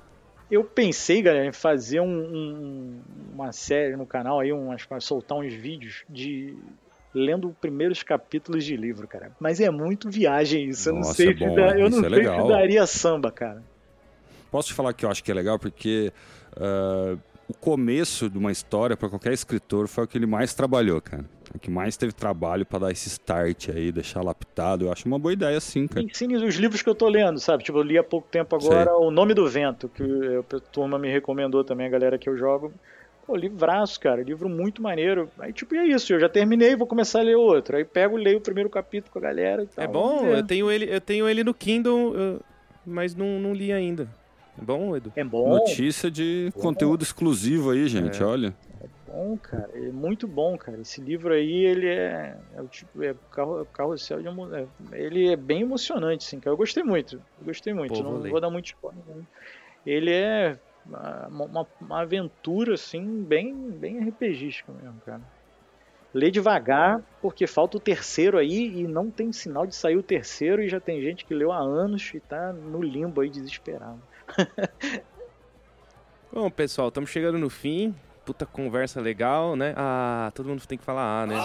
eu pensei, galera, em fazer um- um- uma série no canal aí, umas, soltar uns vídeos de lendo os primeiros capítulos de livro, cara. Mas é muito viagem isso. Eu não Nossa, sei, é se, bom, dá- eu isso não é sei se daria samba, cara. Posso te falar que eu acho que é legal porque ah, o começo de uma história para qualquer escritor foi o que ele mais trabalhou, cara. O que mais teve trabalho para dar esse start aí, deixar lapidado. Eu acho uma boa ideia, sim, cara. Ensine os livros que eu tô lendo, sabe? Tipo, eu li há pouco tempo agora O Nome do Vento, que a turma me recomendou também, a galera que eu jogo. Pô, livraço, cara, livro muito maneiro. Aí, tipo, é isso, eu já terminei, vou começar a ler outro. Aí pego, leio o primeiro capítulo com a galera e tal. É bom, eu tenho ele, eu tenho ele no Kindle, eu- mas não, não li ainda. É bom, Edu? É bom, Notícia de conteúdo exclusivo aí, gente, É. olha. bom, cara. É muito bom, cara. Esse livro aí, ele é, é o tipo, é carro, carrossel de emo- é, ele é bem emocionante, assim, cara. Eu gostei muito. Eu gostei muito. Pô, vou não ler. vou dar muito spoiler. não. Ele é ah, uma, uma, uma aventura, assim, bem, bem RPGística mesmo, cara. Lê devagar, porque falta o terceiro aí e não tem sinal de sair o terceiro e já tem gente que leu há anos e tá no limbo aí desesperado. Bom, pessoal, estamos chegando no fim. Puta conversa legal, né? Ah, todo mundo tem que falar ah, né?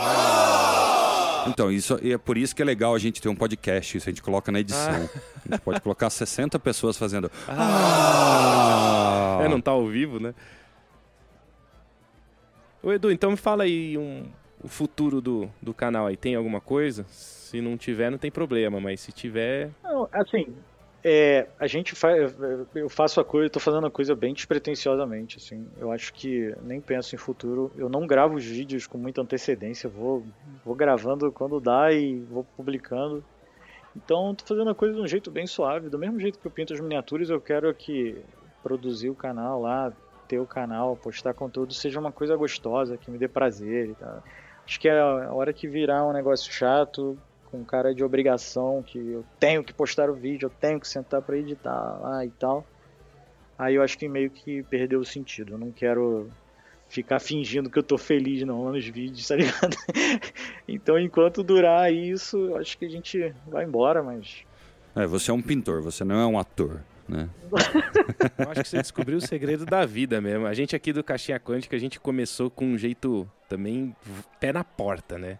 Então, isso, é por isso que é legal a gente ter um podcast, isso a gente coloca na edição. A gente pode colocar 60 pessoas fazendo. Ah! É, não tá ao vivo, né? Ô Edu, então me fala aí um, o futuro do, do canal aí. Tem alguma coisa? Se não tiver, não tem problema, mas se tiver. Não, assim, é, a gente faz, eu faço a coisa, eu tô fazendo a coisa bem despretensiosamente, assim. Eu acho que nem penso em futuro. Eu não gravo os vídeos com muita antecedência, vou, vou gravando quando dá e vou publicando. Então, tô fazendo a coisa de um jeito bem suave, do mesmo jeito que eu pinto as miniaturas, eu quero que produzir o canal lá, ter o canal, postar conteúdo seja uma coisa gostosa, que me dê prazer tal. Acho que é a hora que virar um negócio chato, com cara de obrigação, que eu tenho que postar o vídeo, eu tenho que sentar para editar lá e tal. Aí eu acho que meio que perdeu o sentido. Eu não quero ficar fingindo que eu tô feliz não lá nos vídeos, tá ligado? então enquanto durar isso, eu acho que a gente vai embora, mas É, você é um pintor, você não é um ator, né? Eu acho que você descobriu o segredo da vida mesmo. A gente aqui do Caixinha Quântica, a gente começou com um jeito também pé na porta, né?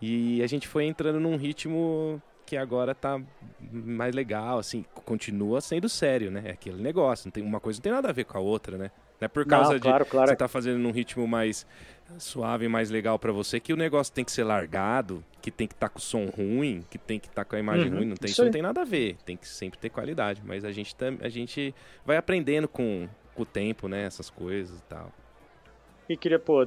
E a gente foi entrando num ritmo que agora tá mais legal, assim, continua sendo sério, né? É aquele negócio, não tem, uma coisa não tem nada a ver com a outra, né? Não é por causa não, de claro, claro. você tá fazendo num ritmo mais suave, mais legal pra você, que o negócio tem que ser largado, que tem que estar com o som ruim, que tem que estar com a imagem Uhum, ruim, não tem, isso não tem nada a ver, tem que sempre ter qualidade, mas a gente, tam, a gente vai aprendendo com, com o tempo, né, essas coisas e tal. E queria, pô,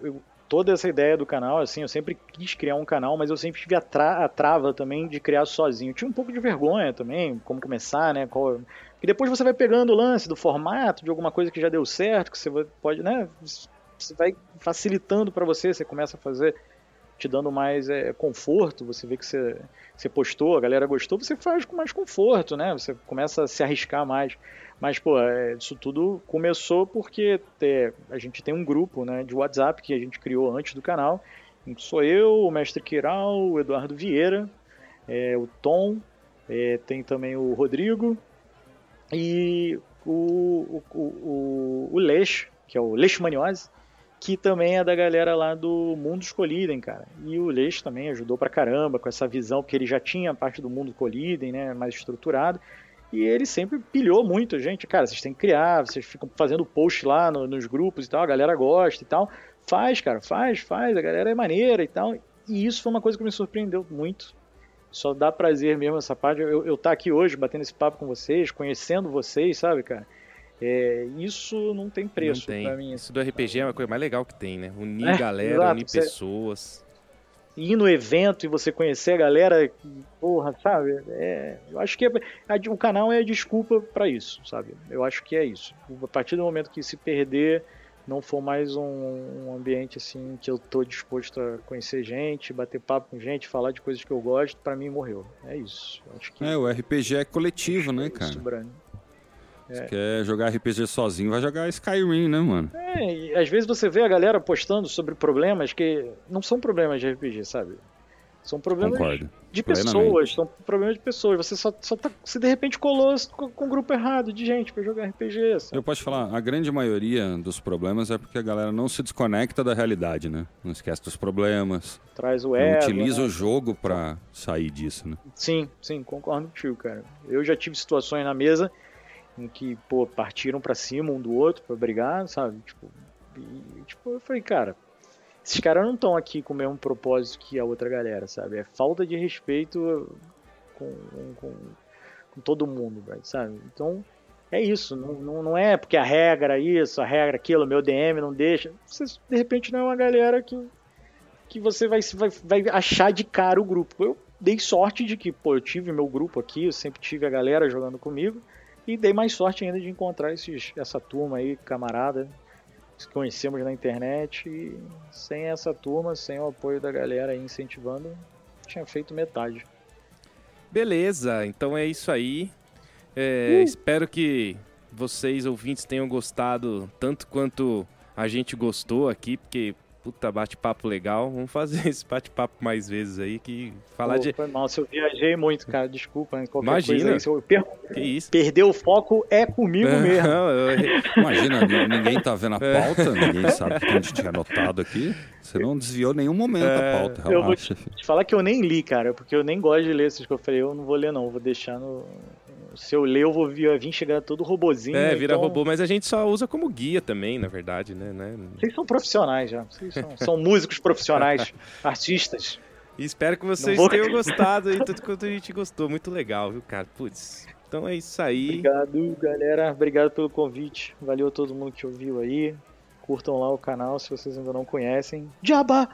eu- toda essa ideia do canal, assim, eu sempre quis criar um canal, mas eu sempre tive a, tra- a trava também de criar sozinho. Eu tinha um pouco de vergonha também, como começar, né? Qual... E depois você vai pegando o lance do formato, de alguma coisa que já deu certo, que você pode, né? Você vai facilitando para você, você começa a fazer, te dando mais é, conforto, você vê que você, você postou, a galera gostou, você faz com mais conforto, né? Você começa a se arriscar mais. Mas, pô, é, isso tudo começou porque a gente tem um grupo né, de WhatsApp que a gente criou antes do canal. Sou eu, o Mestre Kiral, o Eduardo Vieira, é, o Tom, é, tem também o Rodrigo e o, o, o, o Leix, que é o Leishmaniose, que também é da galera lá do Mundos Colidem, cara. E o Leix também ajudou pra caramba com essa visão, porque ele já tinha a parte do mundo Colidem, né, mais estruturado. E ele sempre pilhou muito a gente. Cara, vocês têm que criar, vocês ficam fazendo post lá no- nos grupos e tal, a galera gosta e tal. Faz, cara, faz, faz, a galera é maneira e tal. E isso foi uma coisa que me surpreendeu muito. Só dá prazer mesmo essa parte. Eu estar aqui hoje, batendo esse papo com vocês, conhecendo vocês, sabe, cara? É, isso não tem preço não tem. pra mim. Isso do RPG é uma coisa mais legal que tem, né? Unir É, galera, exato, unir você- pessoas. Ir no evento e você conhecer a galera, porra, sabe? É, eu acho que é- a- o canal é a desculpa pra isso, sabe? Eu acho que é isso. A partir do momento que se perder não for mais um, um, ambiente assim que eu tô disposto a conhecer gente, bater papo com gente, falar de coisas que eu gosto, para mim morreu. É isso. Acho que é, o RPG é coletivo, né, cara? Isso, você é. quer jogar RPG sozinho, vai jogar Skyrim, né, mano? É, e às vezes você vê a galera postando sobre problemas que não são problemas de RPG, sabe? São problemas Concordo. de pessoas, são problemas de pessoas. Você só, só tá, se de repente colou com, um grupo errado de gente para jogar RPG. Sabe? Eu posso falar, a grande maioria dos problemas é porque a galera não se desconecta da realidade, né? Não esquece dos problemas. Traz o ego. Utiliza né? o jogo para sair disso, né? Sim, sim, concordo contigo, cara. Eu já tive situações na mesa em que, pô, partiram para cima um do outro para brigar, sabe? Tipo, e, tipo, eu falei, cara, esses caras não estão aqui com o mesmo propósito que a outra galera, sabe? É falta de respeito com, com, com todo mundo, sabe? Então, é isso. Não, não, não, é porque a regra é isso, a regra é aquilo, meu DM não deixa. Você, de repente, não é uma galera que, que você vai, vai, vai achar de cara o grupo. Eu dei sorte de que, pô, eu tive meu grupo aqui, eu sempre tive a galera jogando comigo. E dei mais sorte ainda de encontrar esses, essa turma aí, camarada, que conhecemos na internet. E sem essa turma, sem o apoio da galera aí incentivando, tinha feito metade. Beleza, então é isso aí. É, uh. Espero que vocês, ouvintes, tenham gostado tanto quanto a gente gostou aqui, porque puta bate-papo legal. Vamos fazer esse bate-papo mais vezes aí, que falar Pô, de... Foi mal, se eu viajei muito, cara, desculpa, qualquer Imagina. coisa aí. Se eu per... que isso? Perder o foco é comigo mesmo. Imagina, ninguém tá vendo a é. pauta, é. ninguém sabe o que a gente tinha anotado aqui. Você não desviou nenhum momento é. a pauta, relaxa, Eu vou te, te, falar que eu nem li, cara, porque eu nem gosto de ler esses que eu falei, eu não vou ler não, vou deixar no, se eu ler, eu vou vir, vir chegar todo robozinho. É, vira então... robô, mas a gente só usa como guia também, na verdade, né? né? Vocês são profissionais já. Vocês são, são músicos profissionais, artistas. E espero que vocês vou... tenham gostado aí, tanto quanto a gente gostou. Muito legal, viu, cara? Putz. Então é isso aí. Obrigado, galera. Obrigado pelo convite. Valeu a todo mundo que ouviu aí. Curtam lá o canal se vocês ainda não conhecem. Jabá!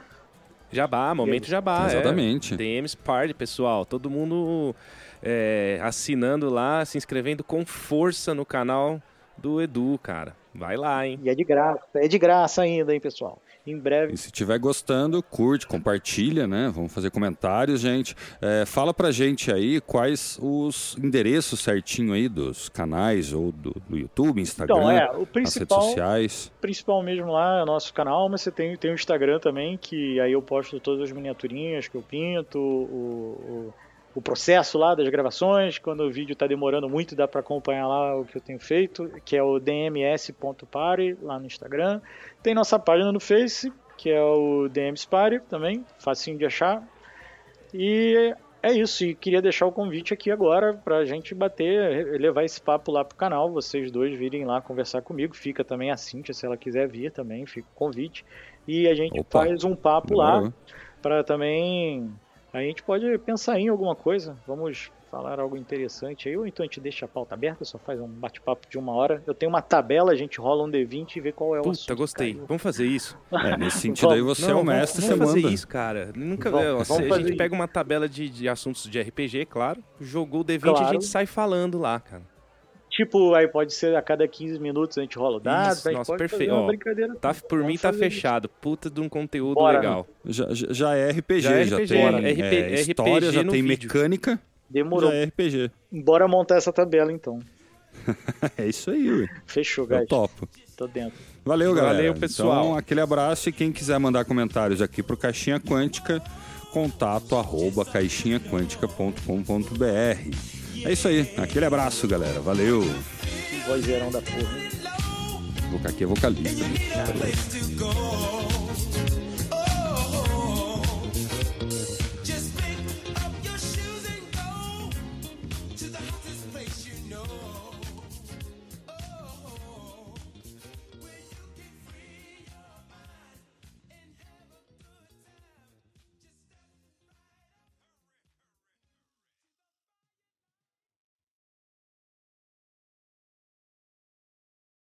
Jabá, momento Jabá. Exatamente. É. DMs Party, pessoal. Todo mundo é, assinando lá, se inscrevendo com força no canal do Edu, cara. Vai lá, hein? E é de graça, é de graça ainda, hein, pessoal. Em breve. E se estiver gostando, curte, compartilha, né? Vamos fazer comentários, gente. É, fala pra gente aí quais os endereços certinho aí dos canais ou do, do YouTube, Instagram, então, é, o principal, redes sociais. principal mesmo lá é o nosso canal, mas você tem, tem o Instagram também, que aí eu posto todas as miniaturinhas que eu pinto, o, o o processo lá das gravações, quando o vídeo está demorando muito, dá para acompanhar lá o que eu tenho feito, que é o dms.pare lá no Instagram. Tem nossa página no Face, que é o dmspare também, facinho de achar. E é isso, e queria deixar o convite aqui agora para a gente bater, levar esse papo lá pro canal, vocês dois virem lá conversar comigo. Fica também a Cintia, se ela quiser vir também, fica o convite. E a gente Opa. faz um papo lá para também a gente pode pensar em alguma coisa. Vamos falar algo interessante aí, ou então a gente deixa a pauta aberta, só faz um bate-papo de uma hora. Eu tenho uma tabela, a gente rola um D20 e vê qual é o Puta, assunto. gostei. Vamos fazer isso. É, nesse sentido aí você é o mestre, vamos, vamos fazer isso, cara. Nunca vamos, vamos A gente isso. pega uma tabela de, de assuntos de RPG, claro, jogou o D20 claro. e a gente sai falando lá, cara. Tipo, aí pode ser a cada 15 minutos a gente rola o dado. Isso, nossa, perfeito. Ó, tá, por Vamos mim tá fechado. Isso. Puta de um conteúdo Bora, legal. Já, já é RPG, já, é RPG, já tem RP, é, história, RPG já tem vídeo. mecânica. Demorou. Já é RPG. Bora montar essa tabela então. é isso aí, ué. Fechou, guys. Eu topo. Tô dentro. Valeu, galera. Valeu, pessoal. Então, aquele abraço e quem quiser mandar comentários aqui pro Caixinha Quântica, contato arroba caixinhaquântica.com.br. É isso aí. Aquele abraço, galera. Valeu. Vozeirão da porra. Vou aqui é vocalista. Né?